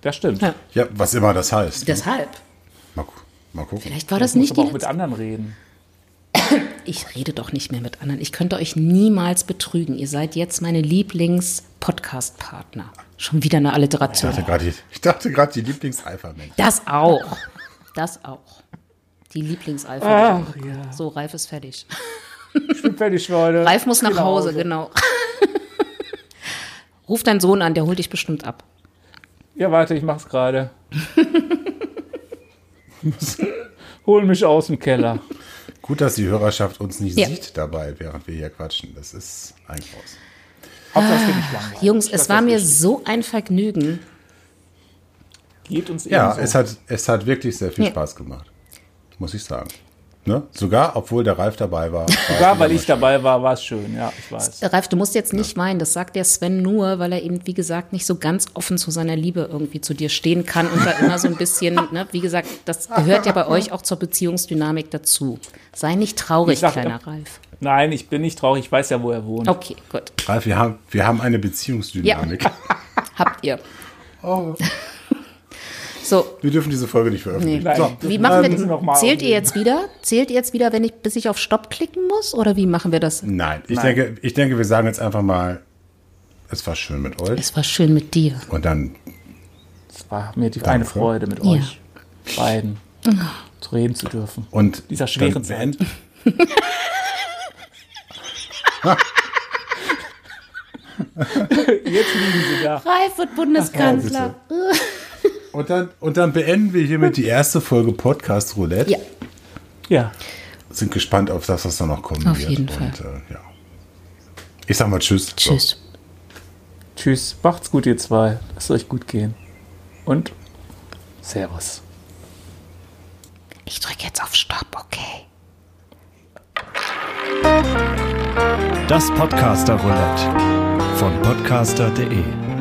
Das stimmt. Ja. Ja, was immer das heißt. Deshalb. Mal, mal gucken. Vielleicht war das muss nicht aber die auch mit anderen reden. Ich rede doch nicht mehr mit anderen. Ich könnte euch niemals betrügen. Ihr seid jetzt meine Lieblings-Podcast-Partner. Schon wieder eine Ich Alliteration. dachte gerade, die- ich dachte gerade die Lieblingsalpha-Mensch. Das auch. Das auch. Die Lieblingsalpha. Ach ja. So, Ralf ist fertig. Ich bin fertig, Leute. Ralf muss nach Geh Hause, genau. Ruf deinen Sohn an, der holt dich bestimmt ab. Ja, warte, ich mach's gerade. Hol mich aus dem Keller. Gut, dass die Hörerschaft uns nicht Ja. sieht dabei, während wir hier quatschen. Das ist ein Graus. Langweilig. Jungs, es war mir so ein Vergnügen. Geht uns Ja, ebenso. es hat, es hat wirklich sehr viel Ja. Spaß gemacht. Muss ich sagen. Ne? Sogar, obwohl der Ralf dabei war. war Sogar es weil ich dabei war, war es schön. Ja, ich weiß. Ralf, du musst jetzt nicht weinen, das sagt der Sven nur, weil er eben, wie gesagt, nicht so ganz offen zu seiner Liebe irgendwie zu dir stehen kann und da immer so ein bisschen, ne, wie gesagt, das gehört ja bei euch auch zur Beziehungsdynamik dazu. Sei nicht traurig, sag- kleiner Ralf. Nein, ich bin nicht traurig. Ich weiß ja, wo er wohnt. Okay, gut. Ralf, wir haben, wir haben eine Beziehungsdynamik. Habt ihr. So, Wir dürfen diese Folge nicht veröffentlichen. Nein. So, wie machen wir mal Zählt ihr jetzt wieder? Zählt ihr jetzt wieder, wenn ich, bis ich auf Stopp klicken muss? Oder wie machen wir das? nein, ich, Nein. Denke, ich denke, wir sagen jetzt einfach mal, es war schön mit euch. Es war schön mit dir. Und dann, Es war mir die, eine Freude mit Ja. euch beiden zu reden zu dürfen. und Dieser schweren dann Zeit. Jetzt liegen sie da. Ralf wird Bundeskanzler. Und dann, und dann beenden wir hiermit die erste Folge Podcast Roulette. Ja. Ja. Sind gespannt auf das, was da noch kommen Auf wird. jeden und, Fall. Äh, ja. Ich sag mal Tschüss. Tschüss. Tschüss. Macht's gut, ihr zwei. Lasst euch gut gehen. Und Servus. Ich drücke jetzt auf Stopp, okay? Das Podcaster Roulette von podcaster.de